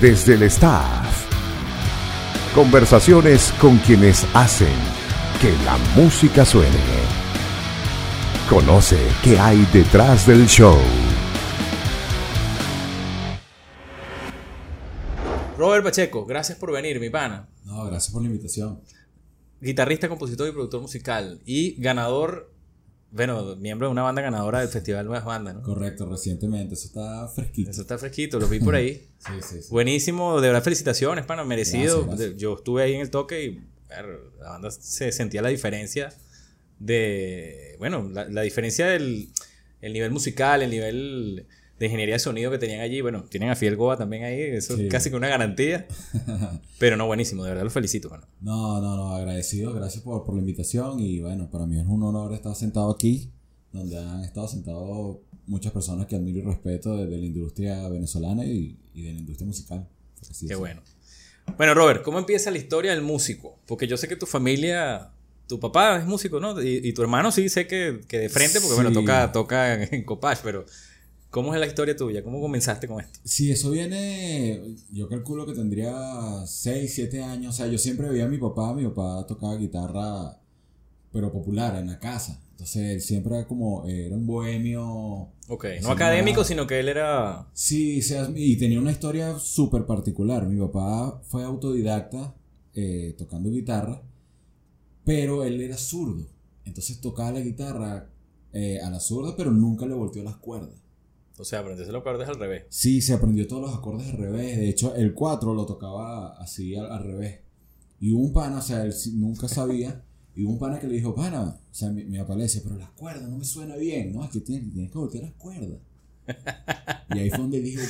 desde el staff. Conversaciones con quienes hacen que la música suene. Conoce qué hay detrás del show. Robert Pacheco, gracias por venir, mi pana. No, gracias por la invitación. Guitarrista, compositor y productor musical. Y ganador, bueno, miembro de una banda ganadora del Festival Nuevas Bandas, ¿no? Correcto, recientemente. Eso está fresquito. Eso está fresquito, lo vi por ahí. Sí, sí, sí. Buenísimo, de verdad, felicitaciones, pana, merecido. Gracias, gracias. Yo estuve ahí en el toque y ver, la banda se sentía la diferencia de, bueno, la, la diferencia del el nivel musical, el nivel de ingeniería de sonido que tenían allí. Bueno, tienen a Fiel Goa también ahí, eso Sí. es casi que una garantía. Pero no, buenísimo, de verdad, lo felicito, mano. No, no, no, agradecido. Gracias por, por la invitación. Y bueno, para mí es un honor estar sentado aquí, donde han estado sentados muchas personas que admiro y respeto de, de la industria venezolana y, y de la industria musical. así Qué bueno. Bueno, Robert, ¿cómo empieza la historia del músico? Porque yo sé que tu familia, tu papá es músico, ¿no? Y, y tu hermano sí sé que, que de frente, porque bueno, toca, toca en Copach, pero ¿cómo es la historia tuya? ¿Cómo comenzaste con esto? Sí, eso viene, yo calculo que tendría 6, 7 años. O sea, yo siempre veía a mi papá, mi papá tocaba guitarra, pero popular, en la casa. Entonces, él siempre era como, era un bohemio. Ok, no académico, no. sino que él era... Sí, y tenía una historia súper particular. Mi papá fue autodidacta eh, tocando guitarra, pero él era zurdo. Entonces tocaba la guitarra eh, a la zurda, pero nunca le volteó las cuerdas. O sea, aprenderse los acordes al revés. Sí, se aprendió todos los acordes al revés. De hecho, el 4 lo tocaba así al, al revés. Y hubo un pana, o sea, él nunca sabía. Y hubo un pana que le dijo, pana, o sea, mi, mi papá le decía, pero las cuerdas no me suena bien, ¿no? Es que tienes, tienes que voltear las cuerdas. Y ahí fue donde dijo,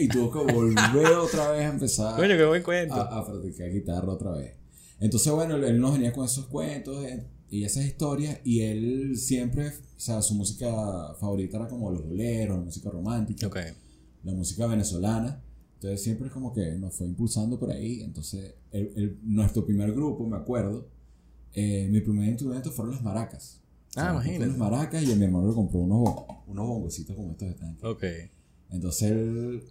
y tuvo que volver otra vez a empezar qué buen cuento. a, a practicar guitarra otra vez. Entonces, bueno, él, él nos venía con esos cuentos eh, y esas historias, y él siempre, o sea, su música favorita era como los boleros, la música romántica la música venezolana. Entonces siempre es como que nos fue impulsando por ahí. Entonces, el, el- nuestro primer grupo, me acuerdo, eh, mi primer instrumento fueron las maracas. Ah, me compré imagínate. Las maracas y a mi hermano le compró unos, unos bongocitos como estos de tanque. Ok. Entonces él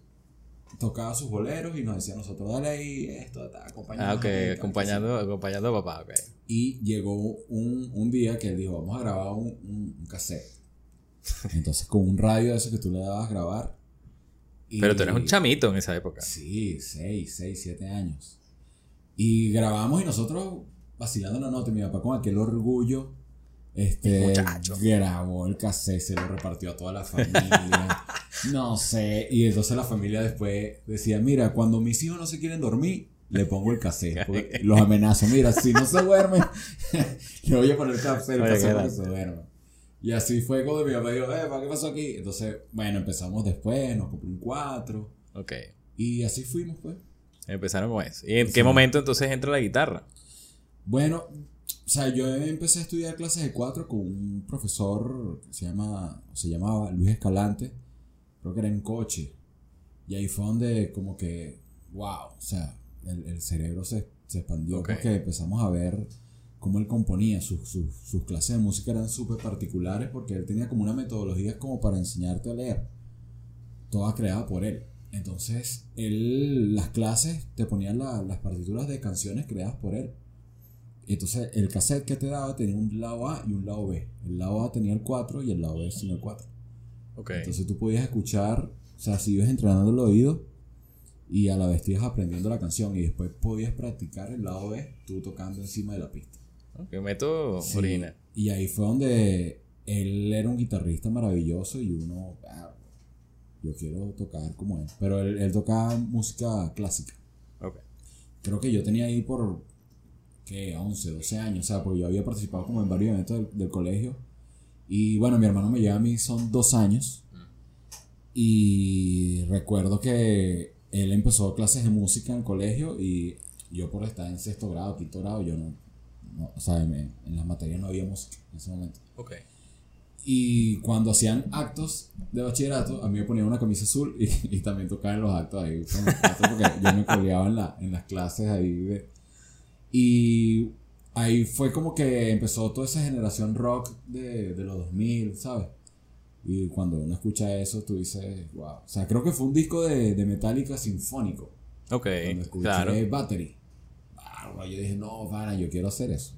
tocaba sus boleros y nos decía a nosotros, dale ahí esto, ta, acompañanos Ah, ok, acompañando, acompañando a papá, ok. y llegó un, un día que él dijo, vamos a grabar un, un, un cassette. Entonces con un radio de eso que tú le dabas a grabar. y- Pero tú eres un chamito en esa época. Sí, 6, 6, 7 años. Y grabamos y nosotros vacilando la nota. Mi papá con aquel orgullo este, Muchacho. grabó el cassette, se lo repartió a toda la familia. no sé. Y entonces la familia después decía, mira, cuando mis hijos no se quieren dormir, le pongo el cassette. porque Los amenazo. Mira, si no se duermen, le voy a poner el cassette, el Oye, cassette qué para que grande. se duerman. Y así fue cuando mi papá dijo, eh, ¿para qué pasó aquí? Entonces, bueno, empezamos después, nos compró un 4. Ok. Y así fuimos, pues. Empezaron con eso. ¿Y en Sí. qué momento entonces entra la guitarra? Bueno, o sea, yo empecé a estudiar clases de cuatro con un profesor que se llama, se llamaba Luis Escalante, creo que era en coche. Y ahí fue donde como que, wow, o sea, el, el cerebro se, se expandió porque empezamos a ver cómo él componía. Sus, sus, sus clases de música eran súper particulares porque él tenía como una metodología como para enseñarte a leer, toda creada por él. Entonces, él, las clases te ponían la- las partituras de canciones creadas por él. Entonces, el cassette que te daba tenía un lado A y un lado B. El lado A tenía el 4 y el lado B sin el 4. Ok. Entonces, tú podías escuchar, o sea, si ibas entrenando el oído y a la vez ibas aprendiendo la canción y después podías practicar el lado B, tú tocando encima de la pista. Ok, método Sí, original. Y ahí fue donde él era un guitarrista maravilloso y uno, ah, yo quiero tocar como él. Pero él, él tocaba música clásica. Ok. Creo que yo tenía ahí por, ¿qué? 11, 12 años. O sea, porque yo había participado como en varios eventos del, del colegio. Y bueno, mi hermano me lleva a mí, son dos años. Y recuerdo que él empezó clases de música en el colegio y yo por estar en sexto grado, quinto grado, yo no, no, o sea, en, en las materias no había música en ese momento. Ok. Y cuando hacían actos de bachillerato, a mí me ponían una camisa azul y, y también tocaba en los actos ahí. actos, Porque yo me coleaba en, la, en las clases ahí. de- y ahí fue como que empezó toda esa generación rock de, de los 2000, ¿sabes? Y cuando uno escucha eso, tú dices, wow. O sea, creo que fue un disco de, de Metallica sinfónico. Ok, Cuando escuché claro. Battery. Yo dije, no, para, yo quiero hacer eso.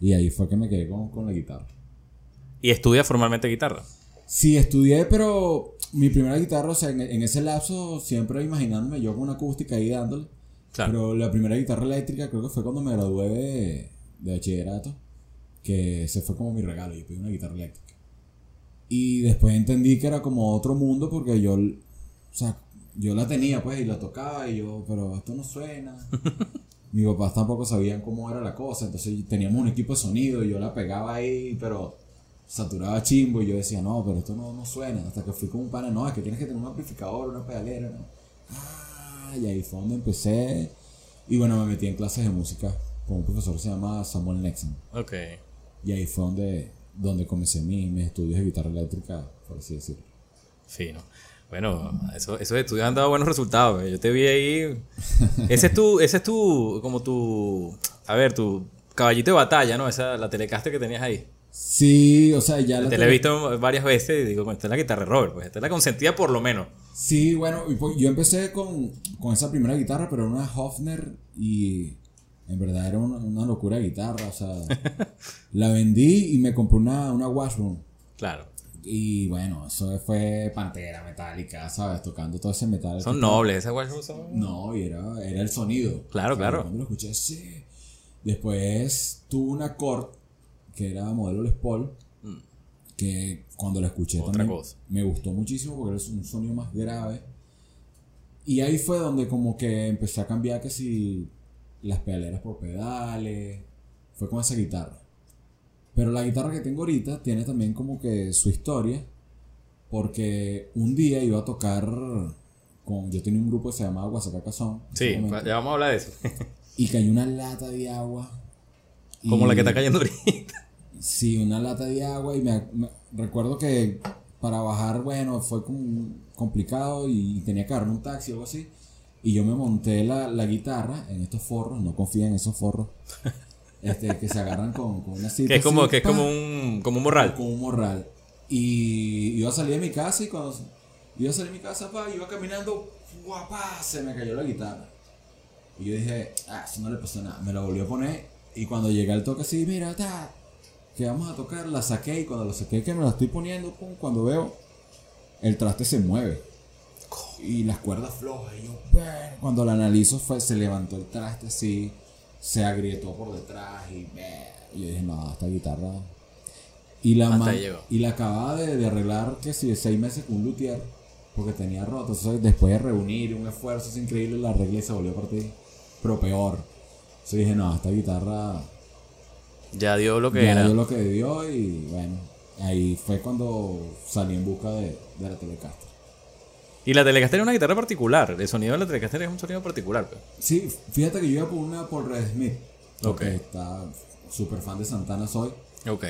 Y ahí fue que me quedé con, con la guitarra. Y estudia formalmente guitarra. Sí, estudié, pero mi primera guitarra, o sea, en, en ese lapso, siempre imaginándome yo con una acústica ahí dándole. Claro. Pero la primera guitarra eléctrica creo que fue cuando me gradué de, de bachillerato, que ese fue como mi regalo, yo pedí una guitarra eléctrica. Y después entendí que era como otro mundo porque yo, o sea, yo la tenía pues y la tocaba y yo, pero esto no suena. Mis papás tampoco sabían cómo era la cosa, entonces teníamos un equipo de sonido y yo la pegaba ahí, pero saturaba chimbo y yo decía, no, pero esto no, no suena. Hasta que fui con un pana, no, es que tienes que tener un amplificador, una pedalera. ¿no? Y ahí fue donde empecé. Y bueno, me metí en clases de música con un profesor que se llama Samuel Nexon. Ok. Y ahí fue donde, donde comencé mi- mis estudios de guitarra eléctrica, por así decirlo. Fino. Bueno, eso, esos estudios han dado buenos resultados. güey. Yo te vi ahí. Ese es tu, ese es tu, como tu, a ver, tu caballito de batalla, ¿no? Esa, la telecaster que tenías ahí. Sí, o sea, ya la Te la he visto varias veces y digo, "Bueno, esta es la guitarra de Robert, pues esta es la consentida por lo menos. Sí, bueno, yo empecé con, con esa primera guitarra, pero era una Hofner y en verdad era una, una locura de guitarra. O sea, la vendí y me compré una, una Washburn. Claro. Y bueno, eso fue Pantera Metálica, ¿sabes? Tocando todo ese metal. Son nobles, esas guachas son. No, y era, era el sonido. Claro, O sea, claro. Cuando lo escuché, sí. Después tuve una Cord, que era modelo Les Paul, que cuando la escuché Mm. Otra también cosa. me gustó muchísimo porque era un sonido más grave. Y ahí fue donde como que empecé a cambiar que si las pedaleras por pedales, fue con esa guitarra. Pero la guitarra que tengo ahorita tiene también como que su historia, porque un día iba a tocar con, yo tenía un grupo que se llamaba Guasacacazón. en Sí, ya vamos a hablar de eso. y cayó una lata de agua. Como y- la que está cayendo ahorita. Sí, una lata de agua y me, me- recuerdo que para bajar, bueno, fue como complicado y tenía que agarrar un taxi o algo así. Y yo me monté la, la guitarra en estos forros, no confía en esos forros, este, que se agarran con, con una cinta Que es como, así, que es como un, como un morral. con un morral. Y iba a salir de mi casa y cuando iba a salir de mi casa, pa, iba caminando, guapa, se me cayó la guitarra. Y yo dije, ah, eso no le pasó nada. Me la volvió a poner y cuando llegué al toque así, mira, ta, que vamos a tocar, la saqué y cuando la saqué que me la estoy poniendo, pum, cuando veo, el traste se mueve. Y las cuerdas flojas. Y yo, cuando la analizo, fue, se levantó el traste así, se agrietó por detrás y, y yo dije, no, esta guitarra. Y la, y la acababa de, de arreglar, que si de seis meses con un luthier, porque tenía roto. Entonces, después de reunir un esfuerzo increíble, la arreglé y se volvió a partir. Pero peor. Entonces dije, no, esta guitarra Ya dio lo que ya era. dio lo que dio y bueno, ahí fue cuando salí en busca de, de la Telecaster. Y la Telecaster es una guitarra particular. El sonido de la Telecaster es un sonido particular. pues. Sí, fíjate que yo iba por una por Red Smith. Porque Ok. está súper fan de Santana soy. Ok.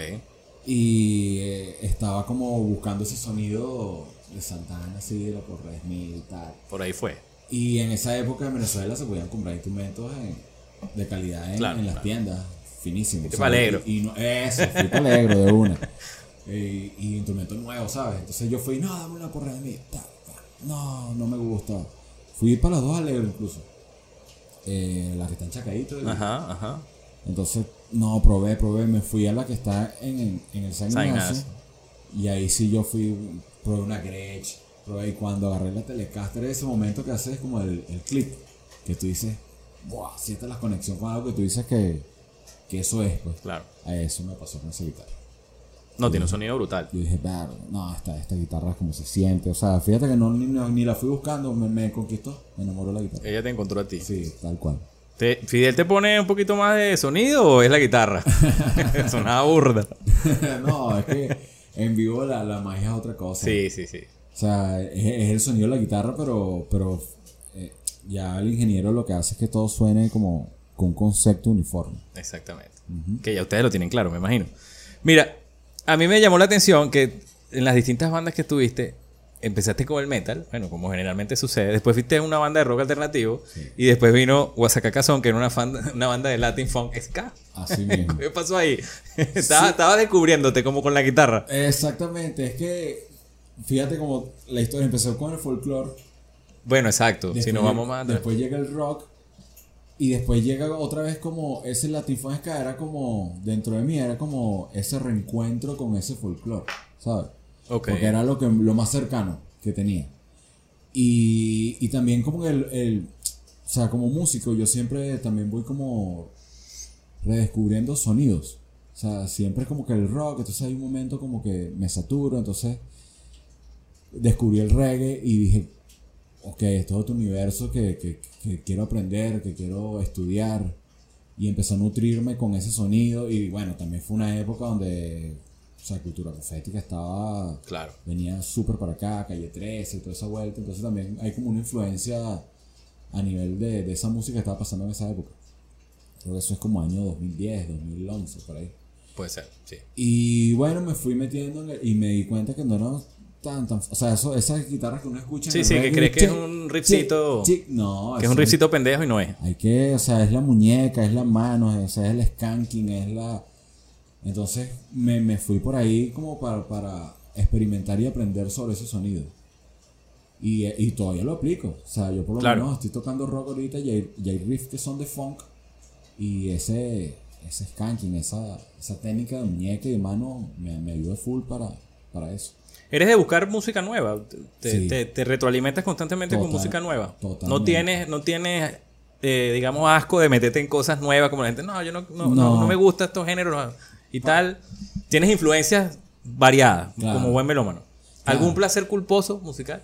Y eh, estaba como buscando ese sonido de Santana, así, de la por Red Smith y tal. Por ahí fue. Y en esa época en Venezuela se podían comprar instrumentos en- de calidad en, Claro, en las claro. tiendas, finísimos. Fuiste ¿sabes? palegro. Y, y no, eso, fui palegro de una. Y, y instrumentos nuevos, ¿sabes? Entonces yo fui, no, dame una Smith. ta, ta. No, no me gusta. Fui para las dos alegres incluso. Eh, la que está en Chacaíto. y- Ajá, ajá. entonces, no, probé, probé. Me fui a la que está en, en, el San. Ignacio. Y ahí sí yo fui, probé una Gretsch. Probé y cuando agarré la Telecaster, ese momento que haces como el, el clip. Que tú dices, ¡buah! Sientes la conexión con algo que tú dices que, que eso es, pues. Claro. A eso me pasó con esa guitarra. No, tiene un sonido brutal. Yo dije, "Verga, no, esta, esta guitarra como se siente. O sea, fíjate que no, ni, ni la fui buscando, me, me conquistó, me enamoró la guitarra. Ella te encontró a ti. Sí, tal cual. Te- ¿Fidel te pone un poquito más de sonido o es la guitarra? Sonaba burda. no, es que en vivo la, la magia es otra cosa. Sí, sí, sí. O sea, es, es el sonido de la guitarra, pero, pero eh, ya el ingeniero lo que hace es que todo suene como con un concepto uniforme. Exactamente. Que ya ustedes lo tienen claro, me imagino. Mira, a mí me llamó la atención que en las distintas bandas que estuviste, empezaste con el metal, bueno, como generalmente sucede. Después fuiste una banda de rock alternativo y después vino Guasacacazón, que era una, fan- una banda de Latin Funk Ska. Así mismo. ¿Qué pasó ahí? estaba, estaba descubriéndote como con la guitarra. Exactamente, es que fíjate como la historia empezó con el folclore, Bueno, exacto. si nos vamos más. Después llega el rock. Y después llega otra vez como ese Latifón Ska era como, dentro de mí, era como ese reencuentro con ese folclore, ¿sabes? Ok. Porque era lo, que, lo más cercano que tenía. Y, y también como que el, el- o sea, como músico, yo siempre también voy como redescubriendo sonidos. O sea, siempre como que el rock, entonces hay un momento como que me saturo, entonces descubrí el reggae y dije, ok, esto es otro universo que, que- que quiero aprender, que quiero estudiar. Y empecé a nutrirme con ese sonido. Y bueno, también fue una época donde, o sea, cultura profética estaba, Claro. venía súper para acá, calle 13, toda esa vuelta. Entonces también hay como una influencia a nivel de, de esa música que estaba pasando en esa época. Creo que eso es como año 2010, 2011, por ahí. Puede ser, sí. Y bueno, me fui metiendo en el- y me di cuenta que no era tan, tan. O sea, eso, esas guitarras que uno escucha. Sí, sí, que crees que es un chic. No, Que es un eso riffcito pendejo y no es. Hay que, o sea, es la muñeca, es la mano, es el skanking, es la. Entonces me, me fui por ahí como para, para experimentar y aprender sobre ese sonido. Y, y todavía lo aplico. O sea, yo por lo Claro. menos estoy tocando rock ahorita y hay, y hay riffs que son de funk. Y ese, ese skanking, esa, esa técnica de muñeca y de mano me, me ayuda full para, para eso. Eres de buscar música nueva. Te, Sí. te- te retroalimentas constantemente con música nueva. No tienes, no tienes eh, digamos, asco de meterte en cosas nuevas como la gente. No, yo no, no, no- No. no me gusta estos géneros y tal. Tienes influencias variadas, Claro. como buen melómano. Claro. ¿Algún placer culposo musical?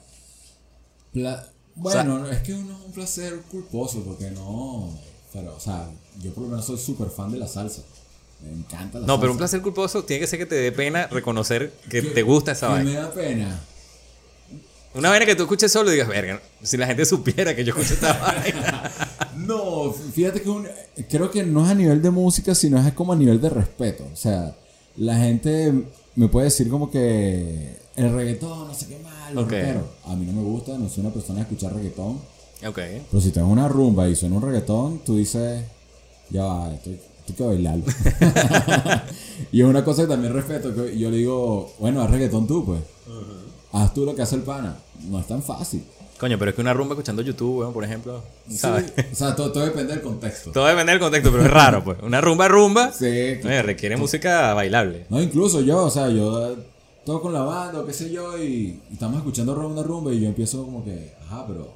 Pla- bueno, es que uno es un placer culposo porque no. Pero, o sea, yo por lo menos soy súper fan de la salsa. Me encanta la No, salsa. pero un placer culposo tiene que ser que te dé pena reconocer que te gusta esa que vaina. me da pena. Una vaina que tú escuches solo y digas, verga, si la gente supiera que yo escucho esta vaina. No, fíjate que un- creo que no es a nivel de música, sino es como a nivel de respeto. O sea, la gente me puede decir como que el reggaetón, no sé qué mal, los Ok. rockeros. A mí no me gusta, no soy una persona de escuchar reggaetón. ok. Pero si tengo una rumba y suena un reggaetón, tú dices, ya va, estoy, estoy que bailarlo. y es una cosa que también respeto, que yo le digo, bueno, haz reggaetón tú, pues. Haz tú lo que hace el pana. No es tan fácil. Coño, pero es que una rumba escuchando YouTube, weón, por ejemplo, ¿sabes? Sí, O sea, todo, todo depende del contexto. Todo depende del contexto, pero es raro, pues. Una rumba rumba Sí, eh, requiere música bailable. No, incluso yo, o sea, yo todo con la banda o qué sé yo y, y estamos escuchando ru- una rumba y yo empiezo como que, ajá, pero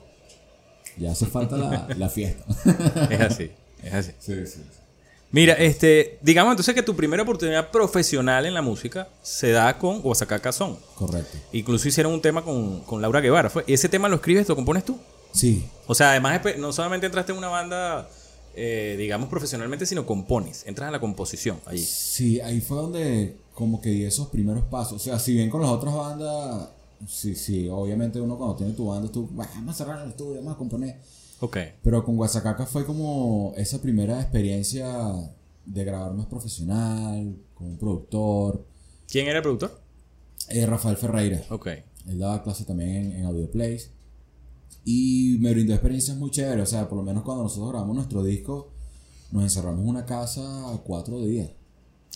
ya hace falta la, la fiesta. Es así, es así. sí, sí. Mira, este, digamos entonces que tu primera oportunidad profesional en la música se da con Oaxaca Son. Correcto. Incluso hicieron un tema con, con Laura Guevara. ¿Fue? ¿Ese tema lo escribes, lo compones tú? Sí, O sea, además no solamente entraste en una banda, eh, digamos, profesionalmente, sino compones. Entras en la composición allí. sí, ahí fue donde como que di esos primeros pasos. O sea, si bien con las otras bandas, sí, sí, obviamente uno cuando tiene tu banda, tú, "Bah, vamos a cerrar el estudio, vamos a componer. Ok. Pero con Guasacaca fue como esa primera experiencia de grabar más profesional, con un productor, ¿Quién era el productor? eh, Rafael Ferreira. Ok. Él daba clase también en, en Audio Plays. Y me brindó experiencias muy chéveres. O sea, por lo menos cuando nosotros grabamos nuestro disco, nos encerramos en una casa cuatro días.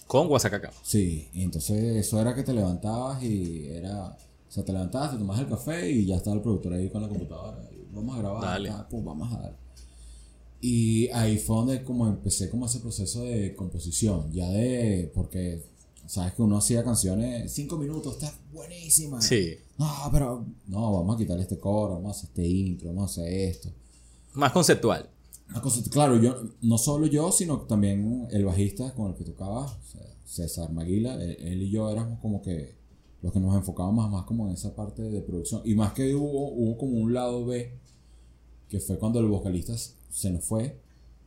Con Oaxaca. Sí, y entonces eso era que te levantabas y era. O sea, te levantabas, te tomabas el café y ya estaba el productor ahí con la computadora. Vamos a grabar, Dale. ah, pues vamos a dar. Y ahí fue donde como empecé como ese proceso de composición, ya de, porque sabes que uno hacía canciones, cinco minutos, está buenísima. Sí. No, pero no, vamos a quitarle este coro, vamos a hacer este intro, vamos a hacer esto. Más conceptual. Claro, yo, no solo yo, sino también el bajista con el que tocaba, César Maguila, él, él y yo éramos como que los que nos enfocábamos más como en esa parte de producción. Y más que hubo, hubo como un lado B, que fue cuando el vocalista se nos fue,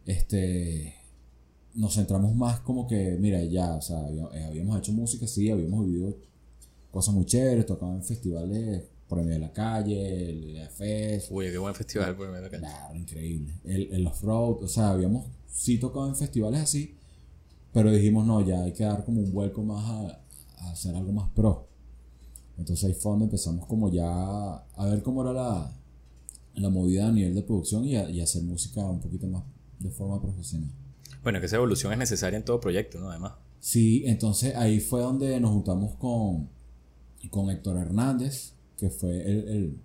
este, nos centramos más como que, mira, ya, o sea, eh, habíamos hecho música, sí, habíamos vivido cosas muy chéveres, tocaban en festivales medio de la calle, el EFES, Uy, qué buen festival por medio de la calle. Claro, increíble. El, el off-road, o sea, habíamos sí tocado en festivales así, pero dijimos, no, ya hay que dar como un vuelco más a, a hacer algo más pro. Entonces ahí fue donde empezamos como ya a ver cómo era la, la movida a nivel de producción y, a- y hacer música un poquito más de forma profesional. Bueno, que esa evolución es necesaria en todo proyecto, ¿no? Además. Sí, entonces ahí fue donde nos juntamos con, con Héctor Hernández, que fue el, el,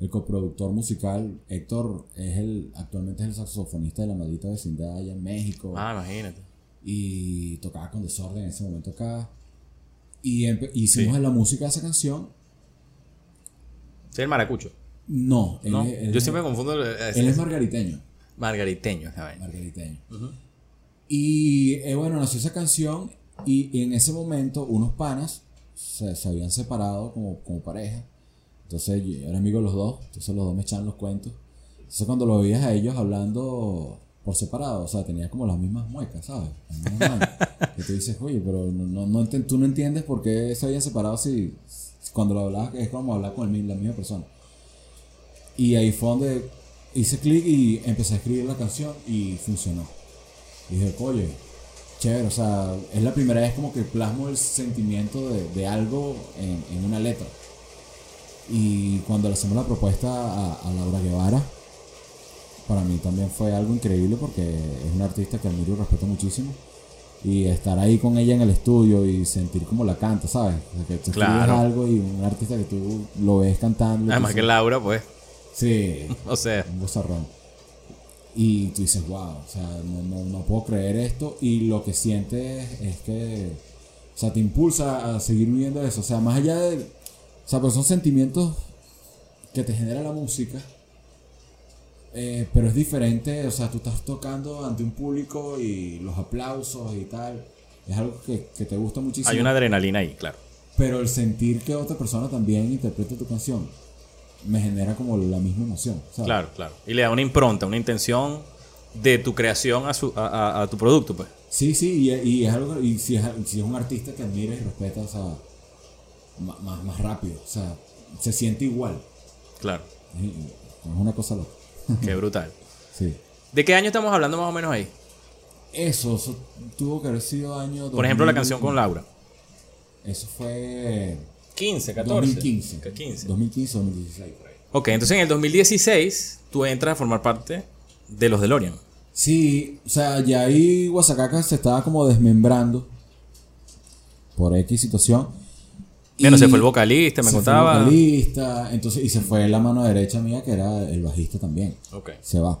el coproductor musical, Héctor, es el, actualmente es el saxofonista de la maldita vecindad allá en México. Ah, imagínate. Y tocaba con desorden en ese momento acá. Y hicimos la música de esa canción. Sí, el maracucho. No, él, ¿no? él Yo siempre confundo. el- él es margariteño. margariteño, vaina. Margariteño. Y eh, bueno, nació esa canción y, y en ese momento unos panas se, se habían separado como, como pareja. Entonces yo era amigo de los dos, entonces los dos me echaban los cuentos. Entonces cuando lo veías a ellos hablando por separado, o sea, tenía como las mismas muecas, ¿sabes? Las mismas manos. que tú dices, oye, pero no, no, tú no entiendes por qué se habían separado si, si cuando lo hablabas es como hablar con el la misma persona. Y ahí fue donde hice clic y empecé a escribir la canción y funcionó. Y dije, oye, chévere, o sea, es la primera vez como que plasmo el sentimiento de, de algo en, en una letra. Y cuando le hacemos la propuesta a, a Laura Guevara, para mí también fue algo increíble porque es una artista que admiro y respeto muchísimo. Y estar ahí con ella en el estudio y sentir como la canta, ¿sabes? O sea, que tú Claro. algo y un artista que tú lo ves cantando. Además que Laura, pues. Sí, O sea, un bozarrón. Y tú dices, wow, o sea, no, no, no puedo creer esto. Y lo que sientes es que, o sea, te impulsa a seguir viviendo eso. O sea, más allá de, o sea, pues son sentimientos que te genera la música. Eh, pero es diferente, o sea, tú estás tocando ante un público y los aplausos y tal. Es algo que, que te gusta muchísimo. hay una adrenalina ahí, claro. Pero el sentir que otra persona también interprete tu canción me genera como la misma emoción. ¿sabes? Claro, claro. Y le da una impronta, una intención de tu creación a, su, a, a- a tu producto, pues. Sí, sí, y, y es algo, y si es, si es un artista que admira y respeta, o sea, más, más rápido, o sea, se siente igual. Claro. Es, es una cosa loca. Qué brutal. Sí. ¿De qué año estamos hablando más o menos ahí? Eso, eso tuvo que haber sido año. Por ejemplo, la 2000, canción con Laura. Eso fue 15, 14. 2015. 15. 2015 2016. por ahí. Ok, entonces en el 2016 tú entras a formar parte de los DeLorean. Sí, o sea, ya ahí Guasacaca se estaba como desmembrando por X situación. Bueno, se fue el vocalista, me se fue el vocalista, entonces, y se fue la mano derecha mía, que era el bajista también. Ok. Se va.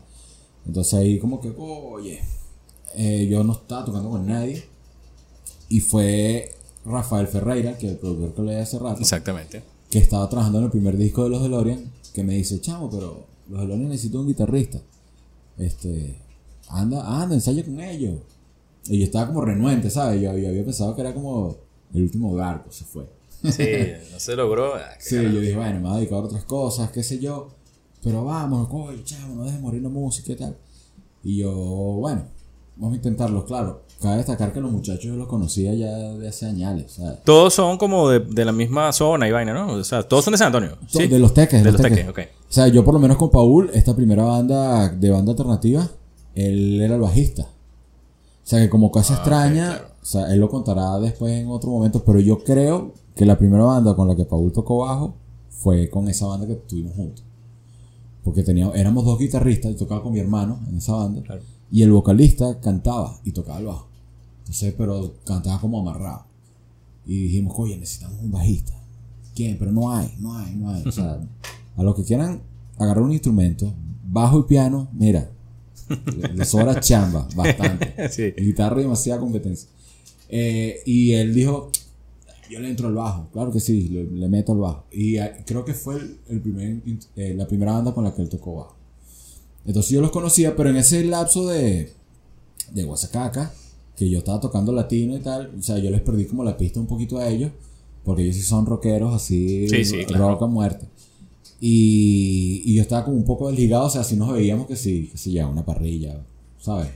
Entonces ahí como que, oye, eh, yo no estaba tocando con nadie. Y fue Rafael Ferreira, que es el productor que le hace rato, Exactamente. que estaba trabajando en el primer disco de los DeLorean, que me dice, chamo, pero los DeLorean necesitan un guitarrista. Este, anda, anda, ensaya con ellos. Y yo estaba como renuente, ¿sabes? Yo, yo había pensado que era como el último barco, se fue. Sí, no se logró. Ah, Sí, carajo. yo dije, bueno, me voy a dedicar a otras cosas, qué sé yo. Pero vamos, coño, chamo, no dejes morir la música y tal. Y yo, bueno, vamos a intentarlo, claro. Cabe destacar que los muchachos yo los conocía ya de hace años, ¿sabes? Todos son como de, de la misma zona y vaina, ¿no? O sea, todos son de San Antonio. ¿sí? De los teques, De los teques, ok. O sea, yo por lo menos con Paul, esta primera banda de banda alternativa, él era el bajista. O sea, que como cosa extraña, Ah, claro. o sea, él lo contará después en otro momento, pero yo creo que la primera banda con la que Paul tocó bajo fue con esa banda que tuvimos juntos. Porque teníamos, éramos dos guitarristas, yo tocaba con mi hermano en esa banda, Claro. y el vocalista cantaba y tocaba el bajo. Entonces, pero cantaba como amarrado. Y dijimos, oye, necesitamos un bajista. ¿Quién? Pero no hay, no hay, no hay. O sea, a los que quieran agarrar un instrumento, bajo y piano, mira, le- les sobra chamba, bastante. Sí. Guitarra demasiada competencia. Eh, y él dijo, yo le entro al bajo, claro que sí, le, le meto al bajo. Y eh, creo que fue el, el primer, eh, la primera banda con la que él tocó bajo. Entonces yo los conocía, pero en ese lapso de, de Guasacaca, que yo estaba tocando latino y tal, o sea, yo les perdí como la pista un poquito a ellos, porque ellos sí son rockeros así, Sí, sí, claro. rock a muerte. Y, y yo estaba como un poco desligado, o sea, si nos veíamos que sí, que sí, ya, una parrilla, ¿sabes?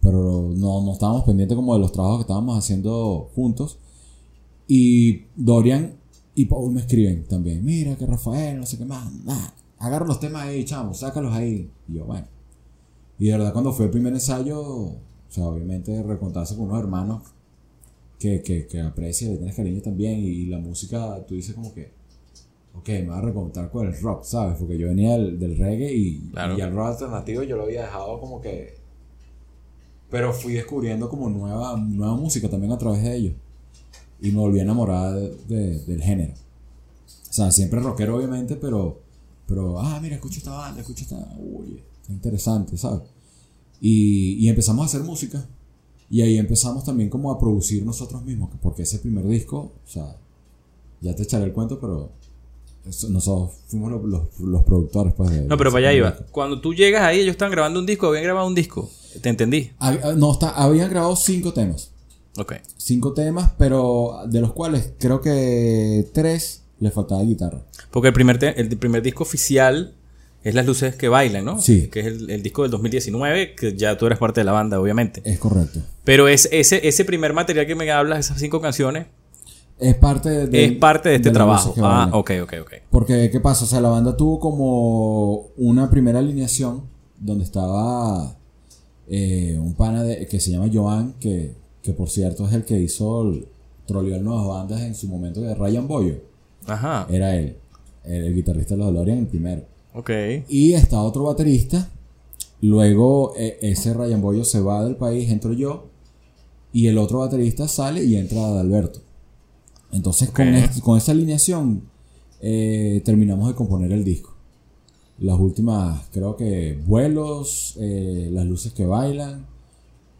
Pero no, no estábamos pendientes como de los trabajos que estábamos haciendo juntos. Y Dorian y Paul me escriben también, mira que Rafael, no sé qué más, nah, agarra los temas ahí, chamo, sácalos ahí. Y yo, bueno. Y de verdad cuando fue el primer ensayo, o sea, obviamente recontarse con unos hermanos que, que, que aprecia, que tienes cariño también, y, la música, tú dices como que, ok, me va a recontar con el rock, ¿sabes? Porque yo venía del, del reggae y, Claro. y el rock alternativo yo lo había dejado como que... Pero fui descubriendo como nueva, nueva música también a través de ellos. Y me volví a enamorar de- de- del género. O sea, siempre rockero obviamente, pero Pero, ah, mira, escucha esta banda, escucha esta. Uy, está interesante, ¿sabes? Y, y empezamos a hacer música. Y ahí empezamos también como a producir nosotros mismos. Porque ese primer disco, o sea, ya te echaré el cuento, pero eso- nosotros fuimos los, los- los productores, pues. de- No, pero para allá iba. disco. Cuando tú llegas ahí, ellos estaban grabando un disco, habían grabado un disco. Te entendí. Hab- No, está, habían grabado cinco temas. Ok. Cinco temas, pero de los cuales creo que tres le faltaba guitarra. Porque el primer, el primer disco oficial es Las Luces que Bailan, ¿no? Sí. Que es el, el disco del 2019, que ya tú eres parte de la banda, obviamente. Es correcto. Pero es, ese, ese primer material que me hablas, esas cinco canciones, Es parte de, es parte de este trabajo. Ah, ok, ok, ok. Porque, ¿qué pasa? O sea, la banda tuvo como una primera alineación donde estaba eh, un pana de- que se llama Joan, que, que por cierto es el que hizo, el, troleó nuevas bandas en su momento de Ryan Boyo. Ajá. Era él, el, el guitarrista de los DeLorean, el primero. Ok. Y está otro baterista. Luego eh, ese Ryan Boyo se va del país, entro yo. Y el otro baterista sale y entra Adalberto. Entonces con, este- con esa alineación eh, terminamos de componer el disco. Las últimas, creo que vuelos, eh, las luces que bailan,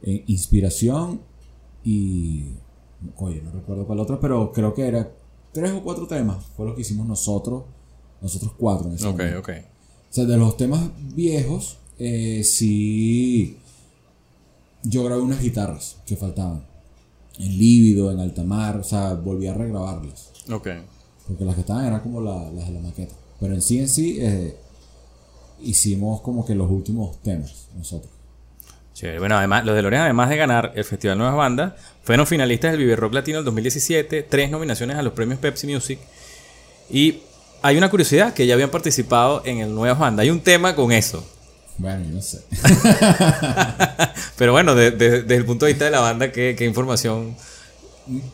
eh, inspiración y... Oye, no recuerdo cuál otra, pero creo que era tres o cuatro temas. Fue lo que hicimos nosotros, nosotros cuatro en ese Ok, momento. ok. O sea, de los temas viejos, eh, sí. Yo grabé unas guitarras que faltaban. En Lívido, en Altamar, o sea, volví a regrabarlas. Ok. Porque las que estaban eran como la- las de la maqueta. Pero en sí, en sí, eh, hicimos como que los últimos temas nosotros. Chévere. Bueno, además, los de Lorean, además de ganar el Festival Nuevas Bandas, fueron finalistas del Vive Rock Latino del 2017, tres nominaciones a los premios Pepsi Music. Y hay una curiosidad, que ya habían participado en el Nuevas Bandas. Hay un tema con eso. Bueno, yo no sé. Pero bueno, de- de- desde el punto de vista de la banda, ¿qué, qué información?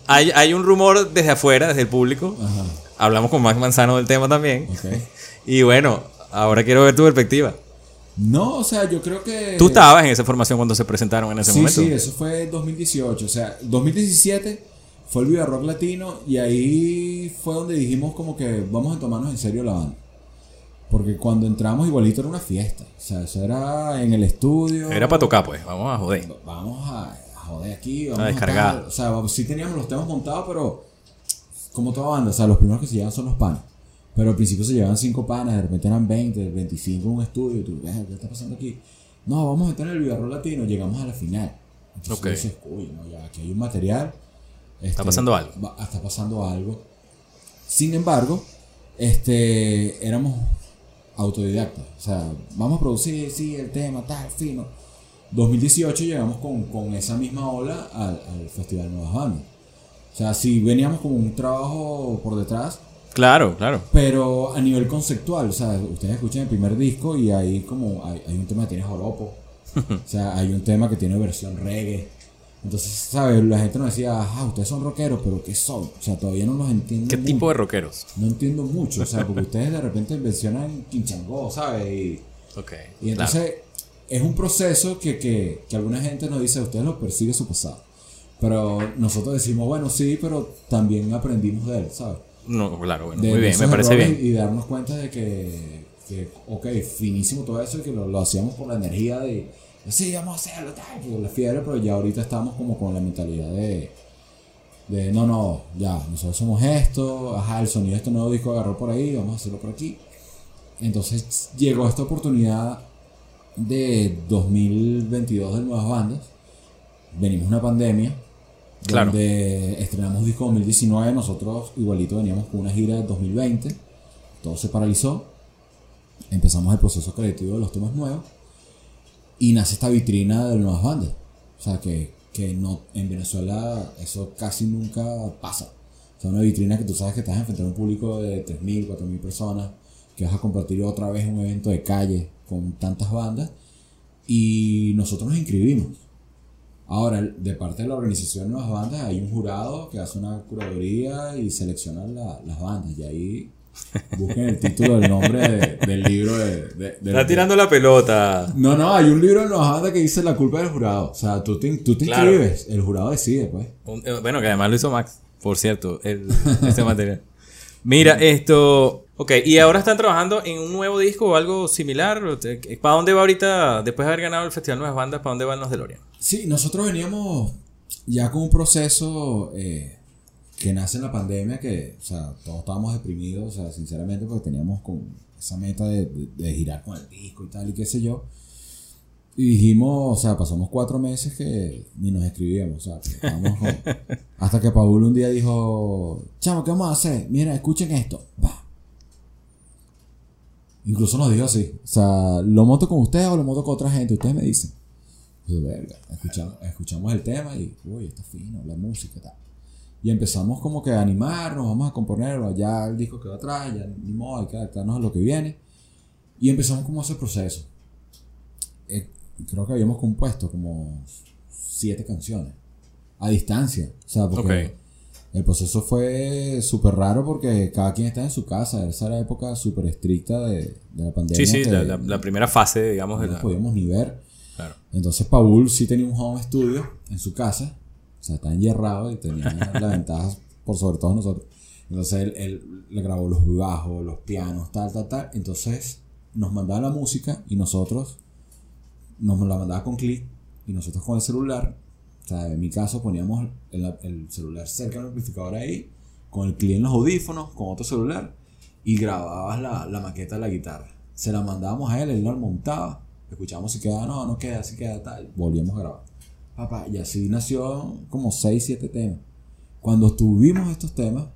Hay, hay un rumor desde afuera, desde el público. Ajá. Hablamos con Max Manzano del tema también. Y bueno, ahora quiero ver tu perspectiva. No, o sea, yo creo que. Tú estabas en esa formación cuando se presentaron en ese sí, momento. sí, eso fue 2018. O sea, 2017 fue el Viva Rock Latino y ahí fue donde dijimos como que vamos a tomarnos en serio la banda. Porque cuando entramos igualito era una fiesta. O sea, eso era en el estudio. Era para tocar, pues. Vamos a joder. Vamos a, a joder aquí. Vamos descargar. tal. O sea, sí teníamos los temas montados, pero como toda banda. O sea, los primeros que se llevan son los panes. Pero al principio se llevaban 5 panes, de repente eran 20, 25 en un estudio. Y tú, "Verga, ¿qué está pasando aquí? No, vamos a meter en el Vivarro Latino. Llegamos a la final. Entonces Ok. tú dices, uy, no, ya aquí hay un material. este, pasando algo. va- está pasando algo. Sin embargo, este, éramos autodidactas. O sea, vamos a producir, sí, el tema, tal, fino. 2018 llegamos con, con esa misma ola al, al Festival Nuevas Bandas. O sea, sí veníamos con un trabajo por detrás, Claro, claro. pero a nivel conceptual. O sea, ustedes escuchan el primer disco y ahí como hay, hay un tema que tiene joropo. o sea, hay un tema que tiene versión reggae. Entonces, ¿sabes? La gente nos decía, ah, ustedes son rockeros, pero ¿qué son? O sea, todavía no los entiendo. ¿Qué mucho. tipo de rockeros? No entiendo mucho, o sea, porque ustedes de repente mencionan Quinchangó, ¿sabes? Y, Ok. y entonces es un proceso que, que, que alguna gente nos dice, ustedes lo persigue su pasado. Pero nosotros decimos, bueno, sí, pero también aprendimos de él, ¿sabes? No, claro, bueno, De- muy bien, me parece bien. Y darnos cuenta de que, que, ok, finísimo todo eso y que lo, lo hacíamos por la energía de, sí, vamos a hacerlo, tal, por la fiebre, pero ya ahorita estamos como con la mentalidad de, de no, no, ya, nosotros somos esto, ajá, el sonido de este nuevo disco agarró por ahí, vamos a hacerlo por aquí. Entonces llegó esta oportunidad de 2022 de nuevas bandas. Venimos una pandemia. Claro. Donde estrenamos disco 2019. Nosotros igualito veníamos con una gira de 2020. Todo se paralizó. Empezamos el proceso creativo de los temas nuevos. Y nace esta vitrina de nuevas bandas. O sea que, que no, en Venezuela eso casi nunca pasa. O sea, una vitrina que tú sabes que estás enfrentando a un público de 3.000, 4.000 personas, que vas a compartir otra vez un evento de calle con tantas bandas. Y nosotros nos inscribimos. Ahora, de parte de la organización de Nuevas Bandas, hay un jurado que hace una curaduría y selecciona la- las bandas. Y ahí busquen el título del nombre de- del libro de, de- Está tirando la pelota. no, no, hay un libro en Nuevas Bandas que dice la culpa del jurado. O sea, tú te, tú te Claro. inscribes, el jurado decide, pues. Un- eh, bueno, que además lo hizo Max, por cierto, el- este material. Mira, esto. Ok, y ahora están trabajando en un nuevo disco o algo similar. ¿Para dónde va ahorita, después de haber ganado el Festival Nuevas Bandas, para dónde van los DeLorean? Sí, nosotros veníamos ya con un proceso eh, que nace en la pandemia, que, o sea, todos estábamos deprimidos, o sea, sinceramente, porque teníamos con esa meta de, de girar con el disco y tal, y qué sé yo. Y dijimos, o sea, pasamos cuatro meses que ni nos escribíamos, o sea, con- hasta que Paul un día dijo, chamo, ¿qué vamos a hacer? Mira, escuchen esto. Pa. Incluso nos dijo así, o sea, ¿lo monto con ustedes o lo monto con otra gente? Ustedes me dicen. Yo, verga, escuchamos, el tema y, uy, está fino, la música y tal. Y empezamos como que a animarnos, vamos a componerlo, ya el disco quedó atrás, ya ni hay que adaptarnos a lo que viene. Y empezamos como ese proceso. Eh, creo que habíamos compuesto como siete canciones a distancia. O sea, porque. El proceso fue súper raro porque cada quien estaba en su casa. Esa era la época súper estricta de, de la pandemia. Sí, sí, la, la- la primera fase, digamos, no nos la... podíamos ni ver. Claro. Entonces Paul sí tenía un home studio en su casa. O sea, estaba enyerrado y tenía la ventaja por sobre todos nosotros. Entonces él, él le grabó los bajos, los pianos, tal, tal, tal. Entonces nos mandaba la música y nosotros nos la mandaba con clic y nosotros con el celular. O sea, en mi caso poníamos el, el celular cerca del amplificador ahí, con el clic en los audífonos, con otro celular y grababas la, la maqueta de la guitarra. Se la mandábamos a él, él la montaba, escuchábamos si queda, no, no queda, si queda tal, volvíamos a grabar. Papá, y así nació como 6, 7 temas. Cuando tuvimos estos temas,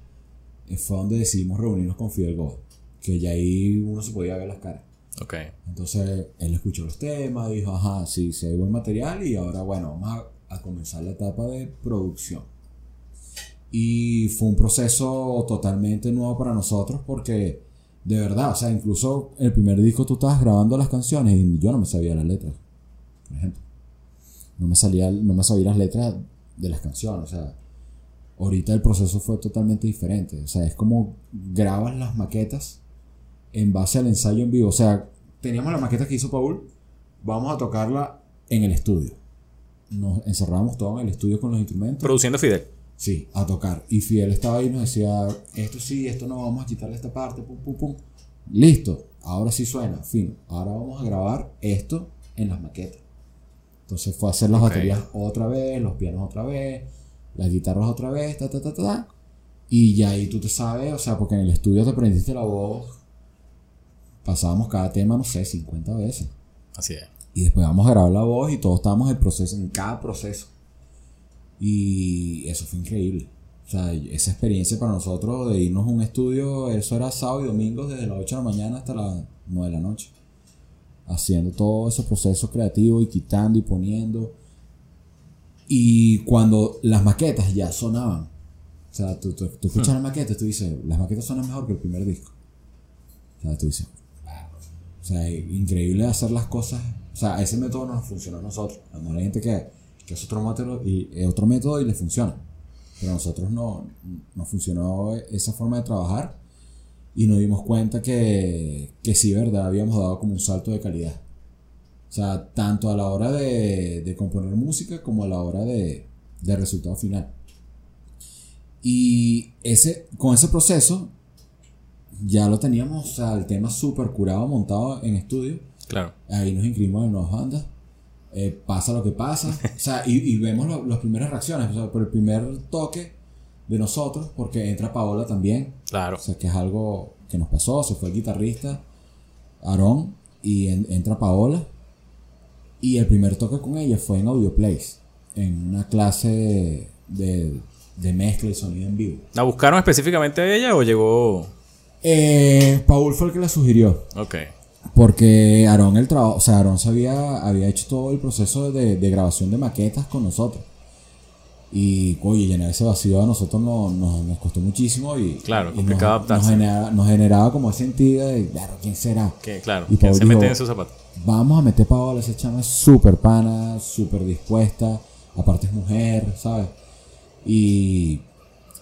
eh, fue donde decidimos reunirnos con Fidel God, que ya ahí uno se podía ver las caras. Ok. Entonces él escuchó los temas, dijo, ajá, sí, sí hay buen material y ahora bueno, vamos a, a comenzar la etapa de producción. Y fue un proceso totalmente nuevo para nosotros porque de verdad, o sea, incluso el primer disco tú estabas grabando las canciones y yo no me sabía las letras, por ejemplo. No me, salía, no me sabía las letras de las canciones, o sea, ahorita el proceso fue totalmente diferente, o sea, es como grabas las maquetas en base al ensayo en vivo. O sea, teníamos la maqueta que hizo Paul, vamos a tocarla en el estudio. Nos encerramos todos en el estudio con los instrumentos. Produciendo Fidel. Sí, a tocar. Y Fidel estaba ahí y nos decía, esto sí, esto no, vamos a quitarle esta parte, pum, pum, pum. Listo, ahora sí suena, fin. Ahora vamos a grabar esto en las maquetas. Entonces fue a hacer las baterías otra vez, los pianos otra vez, las guitarras otra vez, ta, ta, ta, ta, ta. Y ya ahí tú te sabes, o sea, porque en el estudio te aprendiste la voz. Pasábamos cada tema, no sé, 50 veces. Así es. Y después vamos a grabar la voz y todos estábamos en proceso, en cada proceso. Y eso fue increíble. O sea, esa experiencia para nosotros de irnos a un estudio, eso era sábado y domingo desde las 8 de la mañana hasta las 9 de la noche. Haciendo todo ese proceso creativo y quitando y poniendo. Y cuando las maquetas ya sonaban, o sea, tú, tú, tú escuchas las maquetas y tú dices, las maquetas suenan mejor que el primer disco. O sea, tú dices, sea, increíble hacer las cosas. O sea, ese método nos funcionó a nosotros. A lo mejor hay gente que, que es otro método y es otro método y le funciona. Pero a nosotros no nos funcionó esa forma de trabajar y nos dimos cuenta que, que sí, verdad, habíamos dado como un salto de calidad. O sea, tanto a la hora de, de componer música como a la hora de, de resultado final. Y ese, con ese proceso ya lo teníamos, el tema súper curado, montado en estudio. Claro. Ahí nos inscribimos en nuevas bandas. Eh, pasa lo que pasa. O sea, y, y vemos lo- las primeras reacciones. O sea, por el primer toque de nosotros, porque entra Paola también. Claro. O sea, que es algo que nos pasó. Se fue el guitarrista, Aarón, y en- entra Paola. Y el primer toque con ella fue en Audio Plays, en una clase de, de mezcla y sonido en vivo. ¿La buscaron específicamente a ella o llegó.? Eh, Paul fue el que la sugirió. Ok. Porque Aarón el trabajo, o sea, Aarón sabía, había hecho todo el proceso de, de grabación de maquetas con nosotros. Y, oye, llenar ese vacío a nosotros no- no- nos costó muchísimo y, Claro, y complicado nos, adaptarse. nos generaba, nos generaba como ese sentido de, claro, ¿quién será? Que, claro. Y Paul se dijo, mete en sus zapatos. Vamos a meter Paola, esa chama es súper pana, súper dispuesta, aparte es mujer, ¿sabes? Y,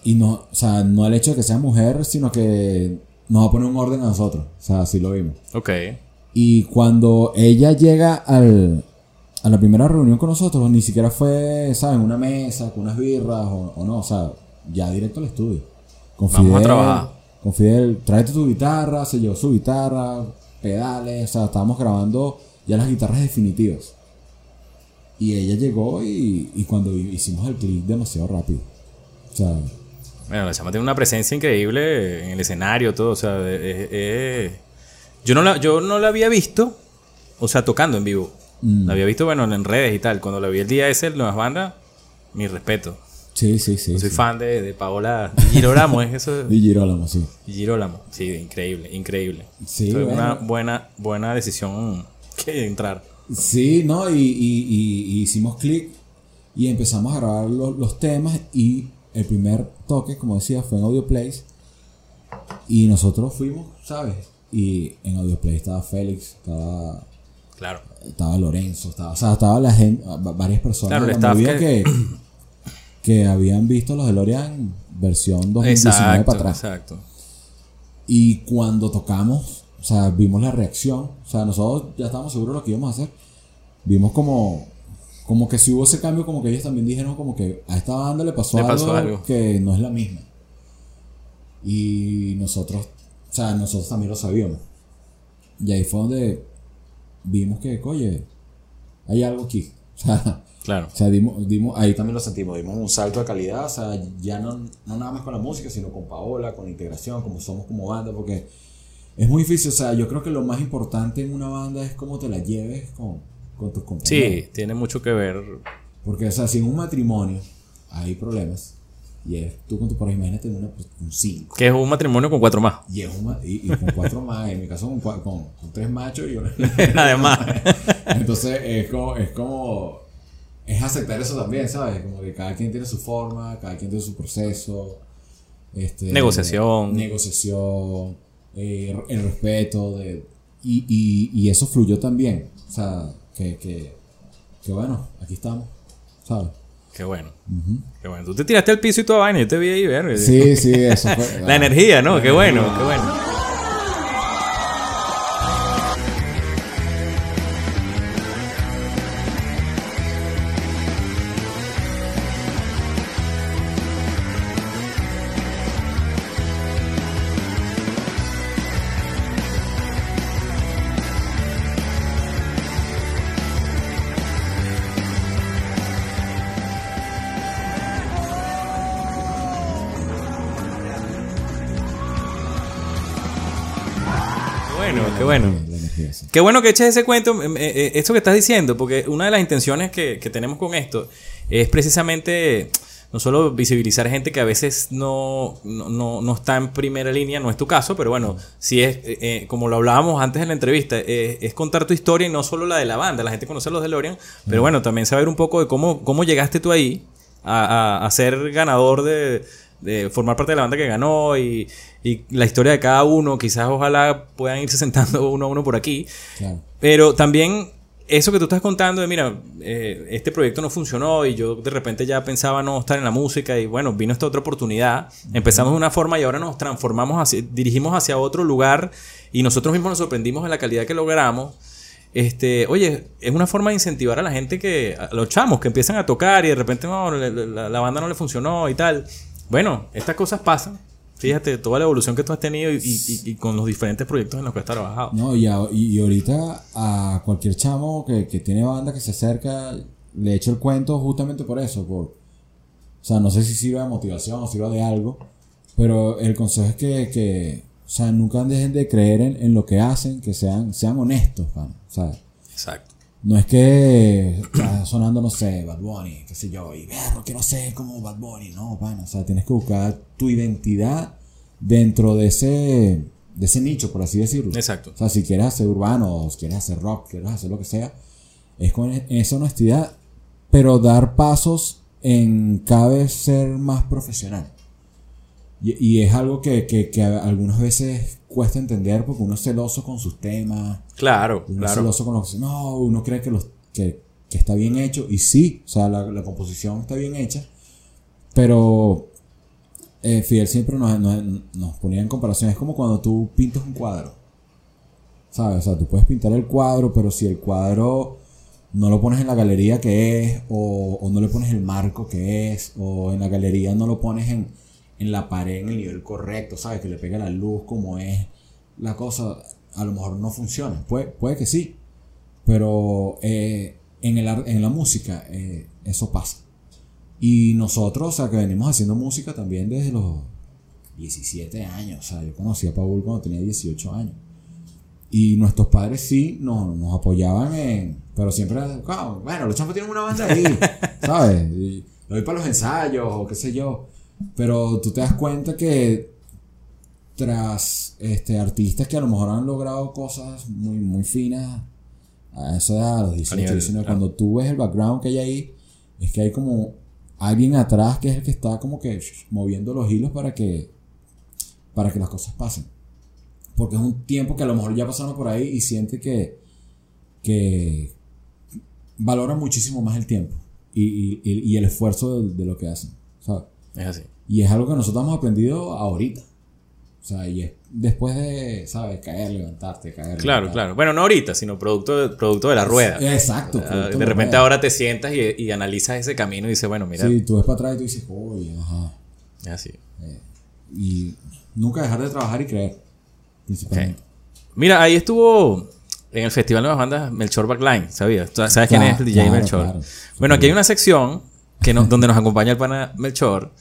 y no, o sea, no el hecho de que sea mujer, sino que nos va a poner un orden a nosotros, o sea, así lo vimos. Ok. Y cuando ella llega al, a la primera reunión con nosotros, ni siquiera fue, ¿sabes? Una mesa, con unas birras o, o no, o sea, ya directo al estudio. Con Vamos a trabajar. Con con Fidel, tráete tu guitarra, se llevó su guitarra, pedales, o sea, estábamos grabando ya las guitarras definitivas. Y ella llegó y, y cuando hicimos el clip demasiado rápido. O sea, Bueno, la chama tiene una presencia increíble en el escenario, todo. O sea, eh, eh, yo, no la, yo no la había visto, o sea, tocando en vivo. Mm. La había visto, bueno, en redes y tal. Cuando la vi el día ese, en Nuevas Bandas, mi respeto. sí, sí, sí. Yo soy sí. fan de, de Paola Girolamo, ¿es eso? Y Girolamo, sí. Girolamo. Sí, increíble, increíble. Sí, Fue bueno. una buena, buena decisión que entrar. Sí, ¿no? Y, y- y- hicimos clic y empezamos a grabar lo- los temas y el primer toque, como decía, fue en Audio Place y nosotros fuimos, ¿sabes? Y en Audio estaba Félix, estaba, Claro. estaba Lorenzo, estaba, o sea, estaba la gente, va- varias personas Claro, el que, que habían visto los DeLorean versión 2019 Exacto, para atrás. exacto. Y cuando tocamos, o sea, vimos la reacción. O sea, nosotros ya estábamos seguros de lo que íbamos a hacer. Vimos como, como que si hubo ese cambio, como que ellos también dijeron como que a esta banda le pasó, Le pasó algo, algo. que no es la misma. Y nosotros, o sea, nosotros también lo sabíamos. Y ahí fue donde vimos que, oye, hay algo aquí. O sea, Claro. o sea, dimos, dimos, ahí también lo sentimos, dimos un salto de calidad, o sea, ya no, no nada más con la música, sino con Paola, con la integración, como somos como banda, porque es muy difícil, o sea, yo creo que lo más importante en una banda es cómo te la lleves con, con tus compañeros. Sí, tiene mucho que ver. Porque, o sea, si en un matrimonio hay problemas, y es tú con tu pareja, imagínate una, pues, un 5. Que es un matrimonio con cuatro más. Y, es un y, y con cuatro más, en mi caso con, con tres machos y una. Además. Entonces es como, es como, es aceptar eso también, ¿sabes? Como que cada quien tiene su forma, cada quien tiene su proceso. Este, Negociación. Negociación, eh, el respeto, de, y, y, y eso fluyó también. O sea, que, que, que bueno, aquí estamos, ¿sabes? Qué bueno. Qué bueno. Tú te tiraste al piso y toda vaina. Yo te vi ahí ver. Sí, sí, eso fue. La energía, ¿no? Qué bueno, qué bueno. Qué bueno que eches ese cuento, eh, eh, esto que estás diciendo, porque una de las intenciones que, que tenemos con esto es precisamente no solo visibilizar gente que a veces no, no, no- no está en primera línea, no es tu caso, pero bueno, si es, eh, eh, como lo hablábamos antes en la entrevista, eh, es contar tu historia y no solo la de la banda, la gente conoce a los DeLorean, pero bueno, también saber un poco de cómo, cómo llegaste tú ahí a, a- a ser ganador de, de formar parte de la banda que ganó y, y la historia de cada uno, quizás ojalá puedan irse sentando uno a uno por aquí. Claro. Pero también eso que tú estás contando de, mira, eh, este proyecto no funcionó y yo de repente ya pensaba no estar en la música y bueno, vino esta otra oportunidad. Empezamos de una forma y ahora nos transformamos, hacia, dirigimos hacia otro lugar y nosotros mismos nos sorprendimos de la calidad que logramos. Este, oye, es una forma de incentivar a la gente que, a los chamos que empiezan a tocar y de repente no, la, la- la banda no le funcionó y tal. Bueno, estas cosas pasan. Fíjate, toda la evolución que tú has tenido y, y- y con los diferentes proyectos en los que has trabajado. No, y, a- y- ahorita a cualquier chamo que, que tiene banda que se acerca, le echo el cuento justamente por eso. Por, o sea, no sé si sirva de motivación o sirva de algo, pero el consejo es que, que o sea, nunca dejen de creer en, en lo que hacen, que sean, sean honestos, sea, Exacto. No es que está sonando, no sé, Bad Bunny, qué sé yo, y verlo, quiero ser como Bad Bunny, no, pan. O sea, tienes que buscar tu identidad dentro de ese, de ese nicho, por así decirlo. Exacto. O sea, si quieres hacer urbano, si quieres hacer rock, quieres hacer lo que sea, es con e- esa honestidad, pero dar pasos en cada vez ser más profesional. Y, y es algo que, que, algunas veces cuesta entender porque uno es celoso con sus temas, Claro, uno es claro. celoso con lo que... No, uno cree que, los, que, que está bien hecho, y sí, o sea, la, la composición está bien hecha, pero eh, Fidel siempre nos, nos, nos ponía en comparación, es como cuando tú pintas un cuadro. ¿Sabes? O sea, tú puedes pintar el cuadro, pero si el cuadro no lo pones en la galería que es, o, o no le pones el marco que es, o en la galería no lo pones en, en la pared en el nivel correcto, ¿sabes? Que le pega la luz como es la cosa, a lo mejor no funciona. Puede, puede que sí, pero eh, en, el, en la música eh, eso pasa. Y nosotros, o sea, que venimos haciendo música también desde los 17 años. O sea, yo conocí a Paul cuando tenía 18 años. Y nuestros padres sí nos, nos apoyaban en. Pero siempre, "Ah, bueno, los chamos tienen una banda ahí, ¿sabes? Y lo doy para los ensayos o qué sé yo. Pero tú te das cuenta que tras este, artistas que a lo mejor han logrado cosas muy, muy finas a esa edad, a los 18, nivel, 19, claro. cuando tú ves el background que hay ahí, es que hay como alguien atrás que es el que está como que moviendo los hilos para que, para que las cosas pasen. Porque es un tiempo que a lo mejor ya pasaron por ahí y siente que, que valora muchísimo más el tiempo y, y- y- y el esfuerzo de, de lo que hacen. ¿sabes? Es así. Y es algo que nosotros hemos aprendido ahorita. O sea, y es después de, ¿sabes? Caer, levantarte, caer. Claro, levantarte. claro. Bueno, no ahorita, sino producto de, producto de la rueda. Exacto. De repente ahora te sientas y, y analizas ese camino y dices, bueno, mira, Sí, tú ves para atrás y tú dices, oye, ajá. es así. Y nunca dejar de trabajar y creer. Principalmente. Mira, ahí estuvo en el Festival de Nuevas Bandas Melchor Backline, ¿sabías? ¿Tú ¿Sabes quién es el DJ claro, Melchor? claro. Bueno, aquí hay una sección que no- donde nos acompaña el pana Melchor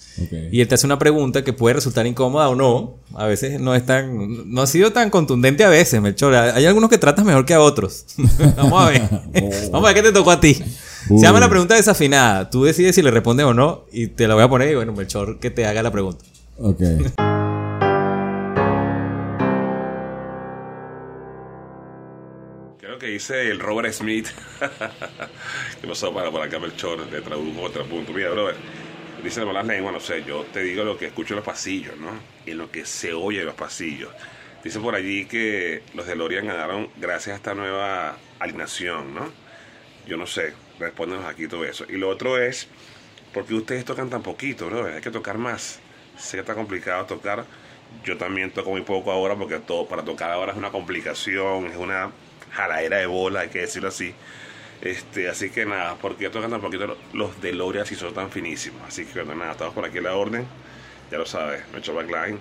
y él te hace una pregunta que puede resultar incómoda o no. A veces no es tan, no ha sido tan contundente a veces, Melchor. Hay algunos que tratas mejor que a otros. Vamos a ver. Vamos a ver qué te tocó a ti. Se llama la pregunta desafinada. Tú decides si le respondes o no y te la voy a poner y bueno, Melchor, que te haga la pregunta. Ok. Creo que dice el Robert Smith. ¿Qué pasó para por acá Melchor? Le tradujo otro punto. Mira, Robert. Dice la malas lenguas, no sé, yo te digo lo que escucho en los pasillos, ¿no? Y en lo que se oye en los pasillos. Dice por allí que los DeLorean ganaron gracias a esta nueva alineación, ¿no? Yo no sé, respóndenos aquí todo eso. Y lo otro es, ¿por qué ustedes tocan tan poquito, bro? Hay que tocar más. Sé que está complicado tocar. Yo también toco muy poco ahora porque todo para tocar ahora es una complicación, es una jaladera de bola, hay que decirlo así. Este, así que nada, ¿por qué tocan tan poquito los DeLorean si son tan finísimos? Así que bueno, nada, estamos por aquí en la orden. Ya lo sabes, me echo backline.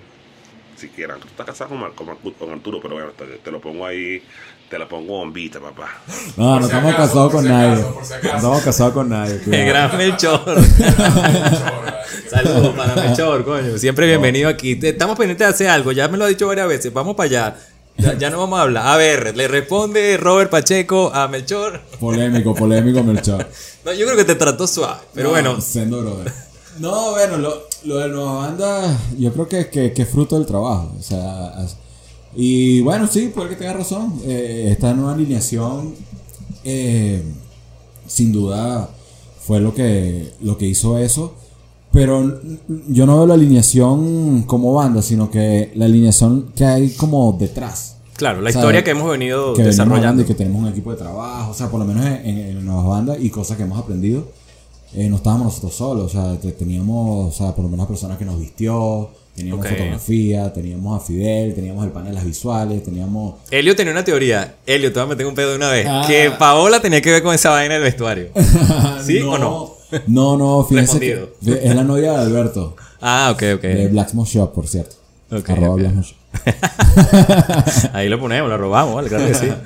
Si quieran, tú estás casado con, Mar- con, con Arturo, pero bueno, te, te lo pongo ahí, te lo pongo bombita, papá. No, no si estamos acaso, casados por con si nadie. acaso, por si acaso. No estamos casados con nadie. ¡Qué cuidado. gran Melchor! Saludos para Melchor, coño. Siempre bienvenido aquí. Estamos pendientes de hacer algo. Ya me lo ha dicho varias veces. Vamos para allá. Ya, ya no vamos a hablar. A ver, le responde Robert Pacheco a Melchor. Polémico, polémico, Melchor. No, yo creo que te trató suave. Pero No, bueno, Sendo brother. No, bueno, lo, lo de Nueva Banda, yo creo que, que, que es fruto del trabajo. O sea, y bueno, sí, puede que tenga razón. Eh, esta nueva alineación, eh, sin duda, fue lo que, lo que hizo eso. Pero yo no veo la alineación como banda, sino que la alineación que hay como detrás. claro, la O sea, historia que hemos venido que desarrollando. y que tenemos un equipo de trabajo, o sea, por lo menos en, en, nuevas bandas y cosas que hemos aprendido, eh, no estábamos nosotros solos, o sea, te- teníamos, o sea, por lo menos personas que nos vistió, teníamos Ok. fotografía, teníamos a Fidel, teníamos el panel de las visuales, teníamos... Helio tenía una teoría. Helio, te voy a meter un pedo de una vez. Ah. Que Paola tenía que ver con esa vaina del vestuario. ¿Sí o no? No, no, fíjense que es la novia de Alberto, Ah, ok, ok. de Blacksmith Shop, por cierto. Arroba ok. Blacksmith Shop. Ahí lo ponemos, lo robamos, ¿vale? Claro que sí.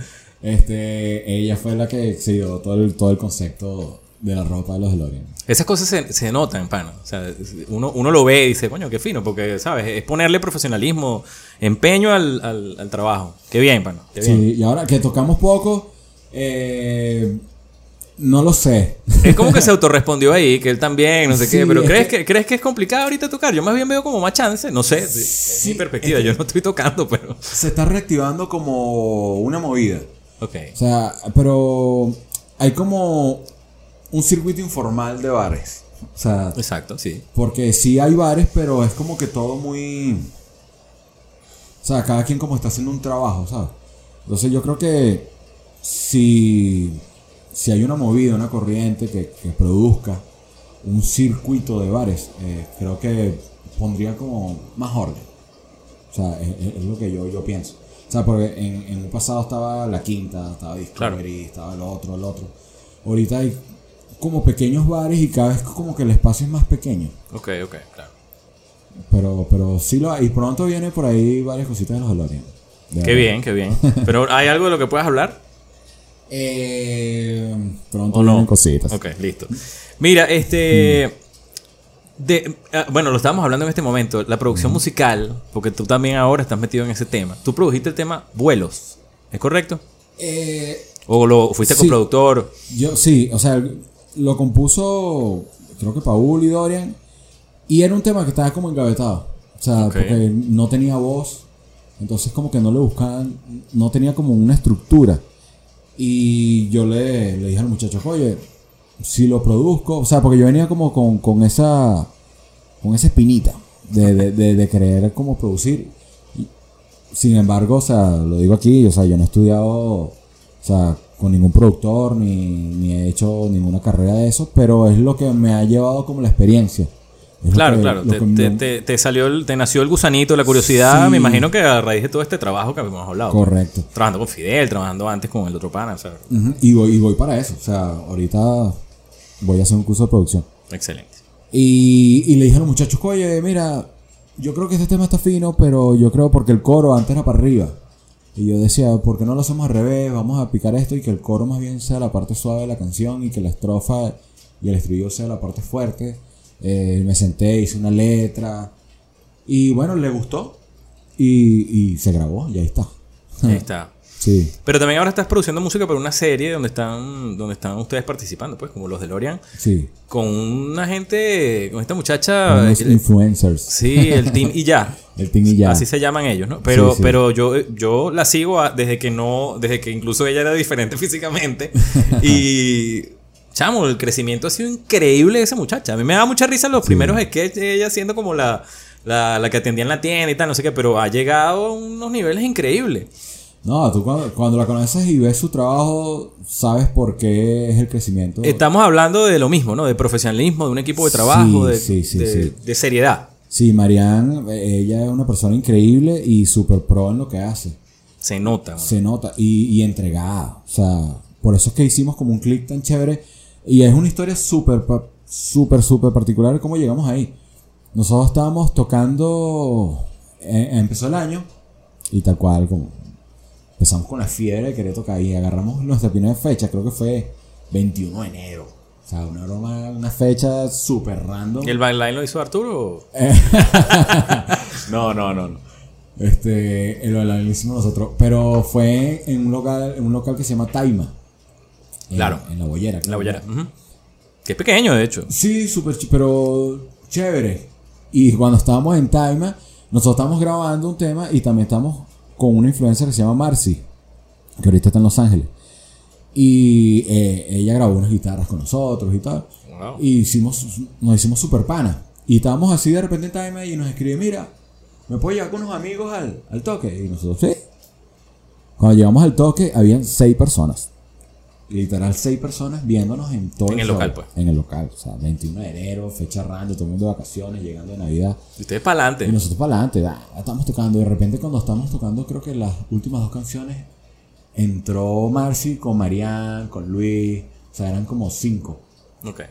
Este, ella fue la que se dio todo el, todo el concepto de la ropa de los DeLorean. Esas cosas se, se notan, pana. O sea, uno, uno lo ve y dice, coño, qué fino, porque, ¿sabes? Es ponerle profesionalismo, empeño al, al, al trabajo. Qué bien, pana. Qué bien. Sí, y ahora que tocamos poco, eh, no lo sé. Es como que se autorrespondió ahí, que él también, no sé Sí, qué. Pero es ¿crees que- que, ¿crees que es complicado ahorita tocar? Yo más bien veo como más chance. No sé, es Sí, mi perspectiva. Yo no estoy tocando, pero... Se está reactivando como una movida. Ok. O sea, pero hay como un circuito informal de bares. O sea, Exacto, sí. porque sí hay bares, pero es como que todo muy... O sea, cada quien como está haciendo un trabajo, ¿sabes? Entonces yo creo que si, si hay una movida, una corriente que, que produzca un circuito de bares, eh, creo que pondría como más orden. O sea, es, lo que yo, yo pienso. O sea, porque en, en un pasado estaba la quinta, estaba Discovery, estaba el otro, el otro. Ahorita hay como pequeños bares y cada vez como que el espacio es más pequeño. Ok, ok, claro. Pero, pero sí lo hay. Y pronto viene por ahí varias cositas de los DeLorean. De Qué verdad. bien, qué bien. Pero ¿hay algo de lo que puedas hablar? Eh, pronto ¿O no? cositas. Ok, listo. Mira, este... de- ah, bueno, lo estábamos hablando en este momento. La producción musical, porque tú también ahora estás metido en ese tema. Tú produjiste el tema Vuelos, ¿es correcto? Eh, ¿O lo fuiste Sí. coproductor? Yo sí, o sea, lo compuso creo que Paul y Dorian y era un tema que estaba como engavetado. O sea, porque no tenía voz, entonces como que no le buscaban, no tenía como una estructura. Y yo le, le dije al muchacho, oye, si lo produzco, o sea, porque yo venía como con, con esa con esa espinita de, de, de, de querer como producir. Sin embargo, o sea, lo digo aquí, o sea, yo no he estudiado, o sea, con ningún productor, ni, ni he hecho ninguna carrera de eso, pero es lo que me ha llevado como la experiencia. Claro, que- claro. Te, te- me- te- te salió el- te nació el gusanito, la curiosidad. Sí. Me imagino que a raíz de todo este trabajo que habíamos hablado. Correcto. Trabajando con Fidel, trabajando antes con el otro pana. O sea, y, voy, y voy para eso, o sea, ahorita voy a hacer un curso de producción. excelente. Y, y le dije a los muchachos, oye, mira, yo creo que este tema está fino, pero yo creo porque el coro antes era para arriba. Y yo decía, ¿por qué no lo hacemos al revés? Vamos a picar esto y que el coro más bien sea la parte suave de la canción y que la estrofa y el estribillo sea la parte fuerte. Eh, me senté, hice una letra y bueno, le gustó y, y se grabó y ahí está. Ahí está. Sí, Pero también ahora estás produciendo música para una serie donde están, donde están ustedes participando, pues, como los de Lorian, sí. con una gente, con esta muchacha. El- influencers. sí, el team y ya. El team y ya. Así se llaman ellos, ¿no? Pero, Sí, sí. pero yo, yo la sigo a- desde que no, desde que incluso ella era diferente físicamente. y chamo, el crecimiento ha sido increíble de esa muchacha. A mí me da mucha risa los primeros sketches ella siendo como la, la, la que atendía en la tienda y tal, no sé qué, pero ha llegado a unos niveles increíbles. No, tú cuando, cuando la conoces y ves su trabajo, sabes por qué es el crecimiento. Estamos hablando de lo mismo, ¿no? De profesionalismo, de un equipo de trabajo, Sí, de, sí, de- seriedad. Sí, Marianne, eh, ella es una persona increíble y súper pro en lo que hace. Se nota. ¿no? Se nota y, y entregada. O sea, por eso es que hicimos como un clic tan chévere. Y es una historia súper, súper, súper particular cómo llegamos ahí. Nosotros estábamos tocando, eh, empezó el año y tal cual, como empezamos con la fiebre de querer tocar y agarramos nuestra primera fecha, creo que fue 21 de enero. O sea, una broma, una fecha súper random. ¿Y el backline lo hizo Arturo? No, no, no, no. Este, el lo hicimos nosotros. Pero fue en un local, en un local que se llama Taima. En- Claro. En la bollera. La claro. bollera. Ujú. Que es pequeño, de hecho. Sí, súper pero chévere. Y cuando estábamos en Taima, nosotros estábamos grabando un tema y también estamos con una influencer que se llama Marcy, que ahorita está en Los Ángeles. Y eh, ella grabó unas guitarras con nosotros y tal. Wow. Y hicimos, nos hicimos super pana. Y estábamos así de repente en Time y nos escribe, mira, ¿me puedo llevar con unos amigos al, al toque? Y nosotros, sí. Cuando llegamos al toque, habían seis personas. Literal, seis personas viéndonos en todo En el local, pues. En el local. O sea, 21 de enero, fecha random, todo el mundo de vacaciones, llegando de Navidad. Y ustedes para Y adelante. nosotros para adelante, estamos tocando. Y de repente cuando estamos tocando, creo que las últimas dos canciones, entró Marcy con Marianne, con Luis. O sea, eran como cinco. Ok.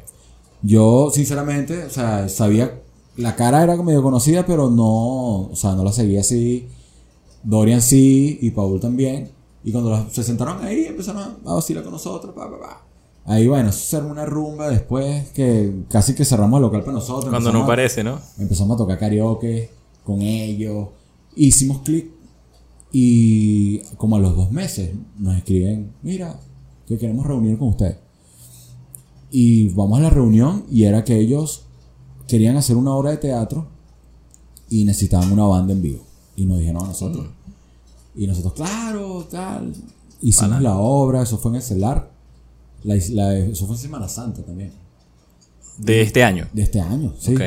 Yo, sinceramente, o sea, sabía, la cara era medio conocida, pero no, o sea, no la seguía así. Dorian sí, y Paul también. Y cuando los- se sentaron ahí, empezaron a, a vacilar con nosotros, pa, pa, pa. Ahí, bueno, eso se armó una rumba después que casi que cerramos el local para nosotros. Cuando no a- parece, ¿no? Empezamos a tocar karaoke con ellos. Hicimos clic. Y como a los dos meses nos escriben, mira, que queremos reunir con ustedes. Y vamos a la reunión y era que ellos querían hacer una obra de teatro y necesitaban una banda en vivo. Y nos dijeron a nosotros. Y nosotros, claro, tal. Hicimos la obra, eso fue en el celular. La, la- eso fue en Semana Santa también De este año. de este año, sí. Ok.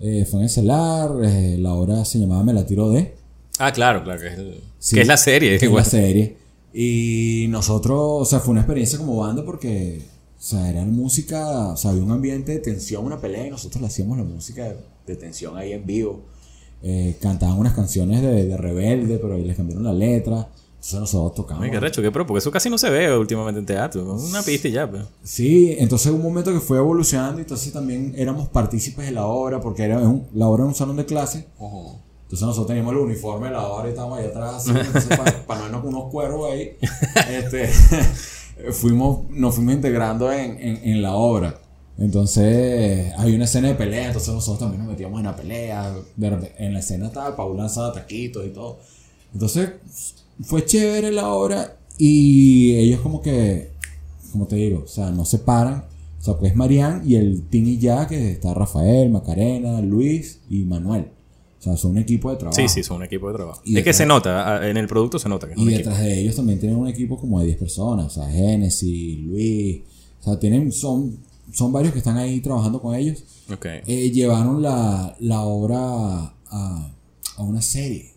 Eh, fue en el celular, eh, la obra se llamaba Me la tiro de, Ah, claro, claro. Que es, el- Sí. que es la serie. es igual. la serie. Y nosotros, o sea, fue una experiencia como banda porque, o sea, era música, o sea, había un ambiente de tensión, una pelea y nosotros le hacíamos la música de, de tensión ahí en vivo. Eh, cantaban unas canciones de, de rebelde, pero les cambiaron la letra. Entonces nosotros tocamos. Ay, qué recho, qué pro, porque eso casi no se ve últimamente en teatro. Una pista y ya, pues. Sí, entonces un momento que fue evolucionando, entonces también éramos partícipes de la obra, porque era un- la obra era un salón de clase. Entonces nosotros teníamos el uniforme de la obra y estábamos ahí atrás, así, entonces para, para no irnos con unos cuervos ahí, este, fuimos, nos fuimos integrando en, en, en la obra. Entonces hay una escena de pelea, entonces nosotros también nos metíamos en la pelea. De repente, en la escena estaba Paul lanzando taquitos y todo. Entonces fue chévere la obra y ellos como que, como te digo, o sea, no se paran. O sea, pues Marian y el y ya, que está Rafael, Macarena, Luis y Manuel. O sea, son un equipo de trabajo. Sí, sí, son un equipo de trabajo. Y es que se nota, en el producto se nota que es Y un equipo. detrás de ellos también tienen un equipo como de 10 personas, o sea, Genesis, Luis, o sea, tienen, son, son varios que están ahí trabajando con ellos. Eh, llevaron la, la obra a, a una serie.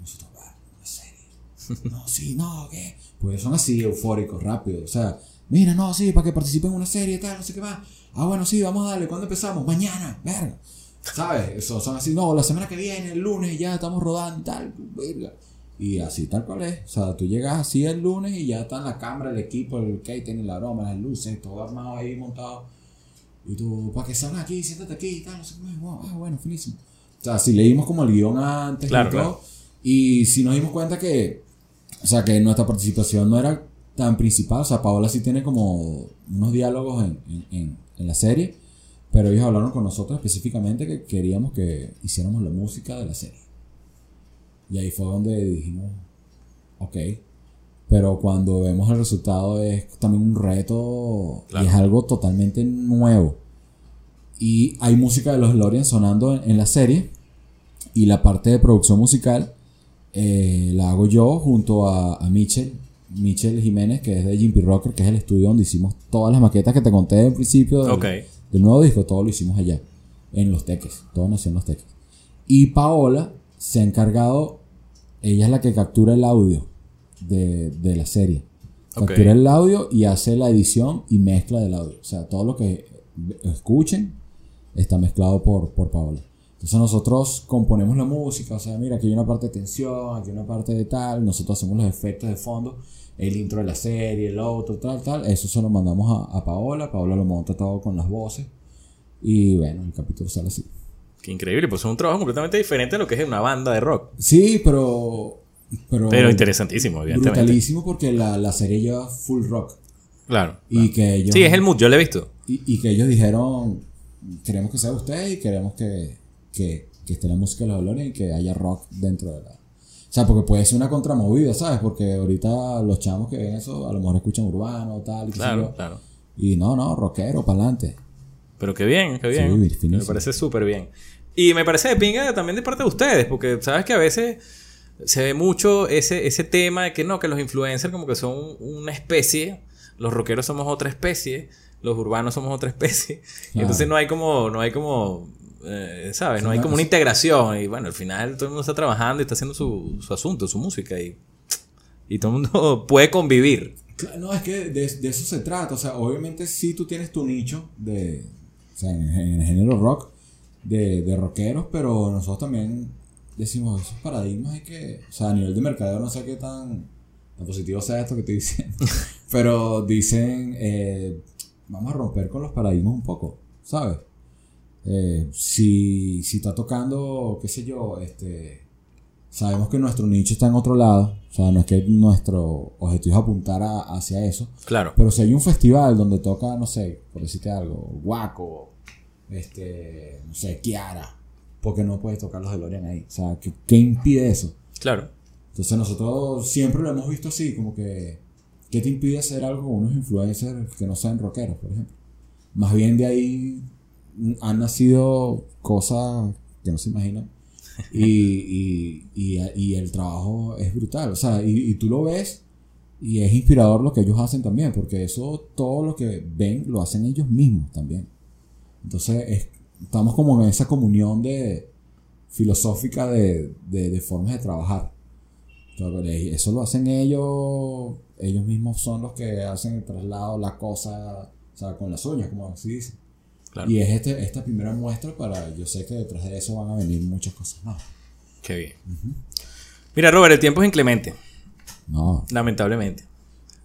Nosotros, "Ah, una serie. No, sí, no, ¿qué? Pues son así eufóricos, rápido. O sea, mira, no, sí, para que participen en una serie, tal, no sé qué más. Ah, bueno, sí, vamos a darle. ¿Cuándo empezamos? Mañana, verga. ¿Sabes? Eso, son así, no, la semana que viene, el lunes, ya estamos rodando y tal, verga. Y así tal cual es. O sea, tú llegas así el lunes y ya está en la cámara, el equipo, el catering, la broma, las luces, todo armado ahí montado. Y tú, para que salgas aquí, siéntate aquí y tal, no sé qué. Wow, ah, bueno, finísimo. O sea, si leímos como el guion antes Claro, y todo. claro. Y si nos dimos cuenta que, o sea, que nuestra participación no era tan principal. O sea, Paola sí tiene como unos diálogos en, en, en- en la serie. Pero ellos hablaron con nosotros específicamente que queríamos que hiciéramos la música de la serie. Y ahí fue donde dijimos, ok. Pero cuando vemos el resultado es también un reto Claro. y es algo totalmente nuevo. Y hay música de los Lorian sonando en, en la serie. Y la parte de producción musical eh, la hago yo junto a, a Michel. Michel Jiménez, que es de Jimpy Rocker, que es el estudio donde hicimos todas las maquetas que te conté en principio del, Ok. del nuevo disco. Todo lo hicimos allá, en Los Teques. Todo nació en Los Teques. Y Paola se ha encargado, ella es la que captura el audio de, de la serie. Captura el audio y hace la edición y mezcla del audio. O sea, todo lo que escuchen está mezclado por, por Paola. Entonces nosotros componemos la música, o sea, mira, aquí hay una parte de tensión, aquí hay una parte de tal, nosotros hacemos los efectos de fondo, el intro de la serie, el otro, tal, tal, eso se lo mandamos a, a Paola, Paola lo monta todo con las voces y bueno, el capítulo sale así. Qué increíble, pues es un trabajo completamente diferente a lo que es una banda de rock. Sí, pero... Pero, Pero interesantísimo, evidentemente. brutalísimo porque la, la serie lleva full rock. Claro. Y que ellos... Sí, es el mood, yo lo he visto. Y, y que ellos dijeron, queremos que sea usted y queremos que, que, que esté la música de los Dolores y que haya rock dentro de la... O sea, porque puede ser una contramovida, ¿sabes? Porque ahorita los chamos que ven eso a lo mejor escuchan urbano tal y Claro, claro. Y no, no, rockero, para adelante. Pero qué bien, qué bien. Sí, me parece súper bien. Y me parece de pinga también de parte de ustedes, porque sabes que a veces se ve mucho ese, ese tema de que no, que los influencers como que son una especie, los rockeros somos otra especie, los urbanos somos otra especie. Entonces no hay como, no hay como, eh, ¿sabes? No hay como una integración. Y bueno, al final todo el mundo está trabajando y está haciendo su, su asunto, su música. Y, y todo el mundo puede convivir. No, es que de, de eso se trata. O sea, obviamente sí tú tienes tu nicho de... O sea, en, en el género rock, de, de rockeros, pero nosotros también decimos esos paradigmas hay que... O sea, a nivel de mercadeo no sé qué tan, tan positivo sea esto que estoy diciendo. pero dicen, eh, vamos a romper con los paradigmas un poco, ¿sabes? Eh, si, si está tocando, qué sé yo, este... Sabemos que nuestro nicho está en otro lado. O sea, no es que nuestro objetivo es apuntar a- hacia eso. Claro. Pero si hay un festival donde toca, no sé, por decirte algo, Guaco, este, no sé, Kiara, ¿por qué no puedes tocar los DeLorean ahí? O sea, ¿qué, qué impide eso? Claro. Entonces nosotros siempre lo hemos visto así, como que, ¿qué te impide hacer algo con unos influencers que no sean rockeros, por ejemplo? Más bien de ahí han nacido cosas que no se imaginan. Y, y, y, y el trabajo es brutal. O sea, y tú lo ves y es inspirador lo que ellos hacen también, porque eso, todo lo que ven, lo hacen ellos mismos también. Entonces, es- estamos como en esa comunión de filosófica de, de, de formas de trabajar. Entonces, eso lo hacen ellos, ellos mismos son los que hacen el traslado, la cosa, o sea, con las uñas, como así dice. Claro. Y es este, esta primera muestra para, yo sé que detrás de eso van a venir muchas cosas más. Qué bien. Mira, Robert, el tiempo es inclemente. No. Lamentablemente.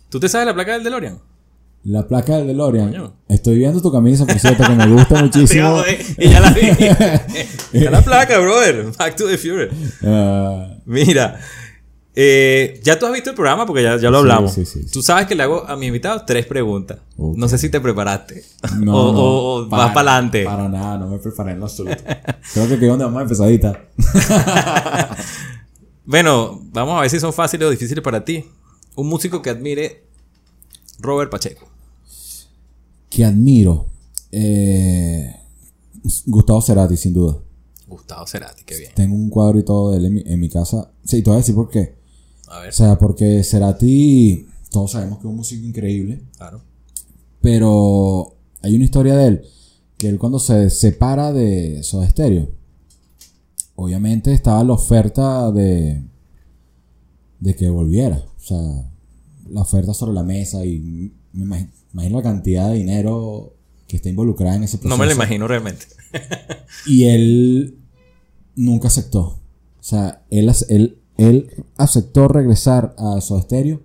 ¿Tú te sabes la placa del DeLorean? La placa del DeLorean. Coño. Estoy viendo tu camisa, por cierto, que me gusta muchísimo. y ya la vi. Está la placa, brother. Back to the Future. Ah, Mira, eh, ya tú has visto el programa porque ya, ya lo hablamos. sí, sí, sí. Tú sabes que le hago a mis invitados tres preguntas. No sé si te preparaste. no, o, no, o- o vas para adelante. Para nada, no me preparé en lo absoluto. Creo que es donde vamos empezadita. Bueno, vamos a ver si son fáciles o difíciles para ti. Un músico que admire Robert Pacheco. Que admiro. Eh, Gustavo Cerati, sin duda. Gustavo Cerati, qué bien. Tengo un cuadro y todo de él en mi, en mi casa. Sí, te voy a decir por qué. A ver, O sea, porque Cerati, todos sabemos que es un músico increíble. claro. Pero hay una historia de él. Que él cuando se separa de Soda Stereo. Obviamente estaba la oferta de. De que volviera. O sea, la oferta sobre la mesa. Y me imagi- imagino la cantidad de dinero que está involucrada en ese proceso. No me lo imagino realmente. Y él nunca aceptó. O sea, él, él, él aceptó regresar a Soda Stereo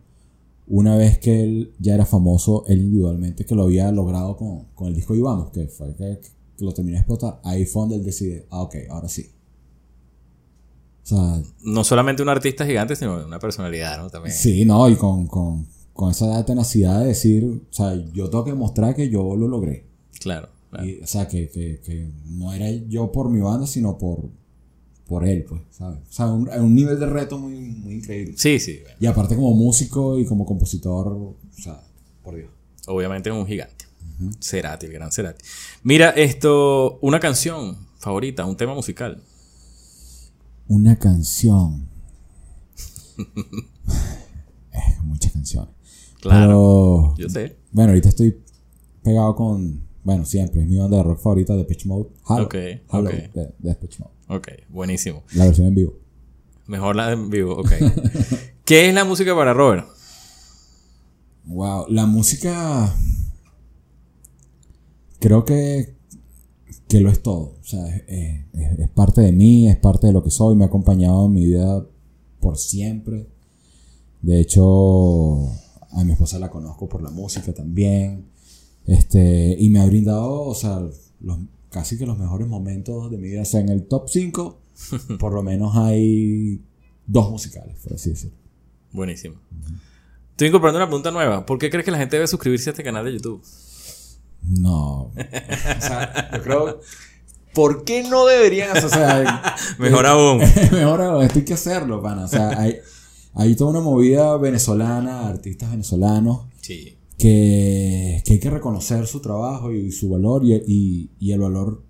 una vez que él ya era famoso, él individualmente, que lo había logrado con, con el disco Y Vamos, que fue que, que lo terminó de explotar. Ahí fue donde él decide, ah, ok, ahora sí. O sea, No solamente un artista gigante, sino una personalidad, ¿no? También. sí, no, y con, con, con esa tenacidad de decir, o sea, yo tengo que demostrar que yo lo logré. Claro. claro. Y, o sea, que, que, que no era yo por mi banda, sino por, por él, pues, ¿sabes? O sea, un, un nivel de reto muy, muy increíble. Sí, sí. bueno, Y aparte como músico y como compositor, o sea, por Dios. Obviamente es un gigante. Cerati, el gran Cerati. Mira, esto, una canción favorita, un tema musical. Una canción. Eh, muchas canciones. Claro. Pero, Yo sé. bueno, ahorita estoy pegado con, bueno, siempre, es mi banda de rock favorita, de Pitch Mode. Hollow, Ok, Hollow, ok. de, de Depeche Mode. Ok, buenísimo. La versión en vivo. Mejor la en vivo, ok. ¿Qué es la música para Robert? Wow, la música creo que, que lo es todo. O sea, es, es- es parte de mí, es parte de lo que soy, me ha acompañado en mi vida por siempre. De hecho, a mi esposa la conozco por la música también. Este, y me ha brindado, o sea, los, casi que los mejores momentos de mi vida. O sea, en el top 5, por lo menos hay dos musicales, por así decirlo. Buenísimo. Estoy incorporando una pregunta nueva. ¿Por qué crees que la gente debe suscribirse a este canal de YouTube? No. o sea, yo creo. ¿Por qué no deberían? O sea, Mejor aún. mejor aún, esto hay que hacerlo, pana. O sea, hay, hay toda una movida venezolana, artistas venezolanos, Sí. que, que hay que reconocer su trabajo y su valor y, y- y el valor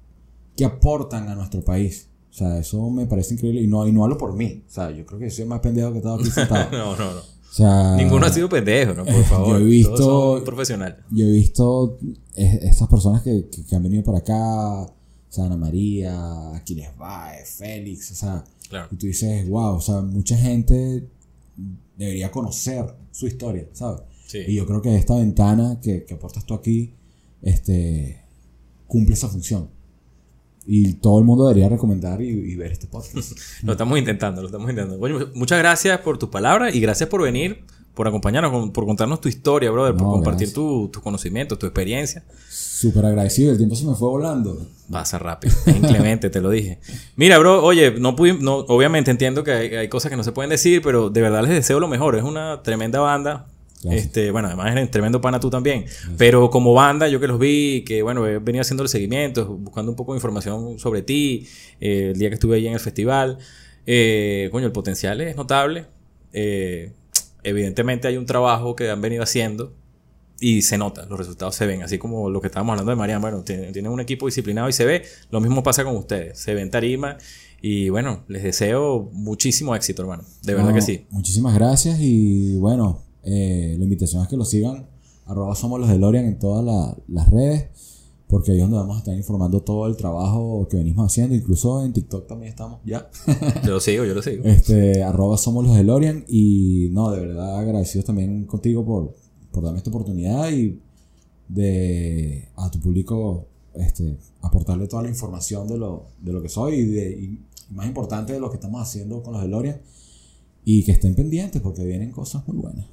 que aportan a nuestro país. O sea, eso me parece increíble y no, y no hablo por mí. O sea, yo creo que soy más pendejo que estaba aquí sentado. No, no, no. O sea, Ninguno ha sido pendejo, ¿no? Por favor. Yo he visto- Todos son profesionales. Yo he visto es- estas personas que, que- que han venido para acá, o sea, Ana María, Aquiles Baez, Félix, o sea, Claro. y tú dices, wow, o sea, mucha gente debería conocer su historia, ¿sabes? Sí. Y yo creo que esta ventana que, que aportas tú aquí, este, cumple esa función. Y todo el mundo debería recomendar y, y ver este podcast. Lo estamos intentando, lo estamos intentando. Coño, muchas gracias por tus palabras y gracias por venir, por acompañarnos, por contarnos tu historia, brother, por compartir gracias. tu- tus conocimientos, tu experiencia. Súper agradecido, el tiempo se me fue volando. Pasa rápido, inclemente, te lo dije. Mira, bro, oye, no no, obviamente entiendo que hay, hay cosas que no se pueden decir, pero de verdad les deseo lo mejor. Es una tremenda banda. Gracias. Este, bueno, además eres tremendo pana tú también. Pero como banda, yo que los vi, que bueno, he venido haciendo el seguimiento, buscando un poco de información sobre ti, eh, el día que estuve allí en el festival. Eh, coño, el potencial es notable. Eh, evidentemente hay un trabajo que han venido haciendo y se nota, los resultados se ven, así como lo que estábamos hablando de Mariana, bueno, tienen, tienen un equipo disciplinado y se ve, lo mismo pasa con ustedes, se ve en tarima y bueno, les deseo muchísimo éxito, hermano, de verdad que sí. Muchísimas gracias y bueno, eh, la invitación es que lo sigan, arroba somos los de Lorian en todas la- las redes, porque ahí es donde vamos a estar informando todo el trabajo que venimos haciendo, incluso en TikTok también estamos ya. Yo lo sigo, yo lo sigo. este, arroba somos los de Lorian y no, de verdad agradecidos también contigo por, por darme esta oportunidad y de a tu público este, aportarle toda la información de lo, de lo que soy y, de, y más importante de lo que estamos haciendo con los de Lorian Y que estén pendientes porque vienen cosas muy buenas.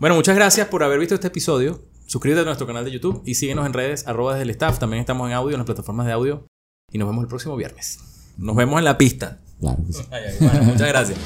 Bueno, muchas gracias por haber visto este episodio. Suscríbete a nuestro canal de YouTube y síguenos en redes arroba desde el staff. También estamos en audio en las plataformas de audio. Y nos vemos el próximo viernes. Nos vemos en la pista. Claro que sí. Ay, ay, bueno, muchas gracias.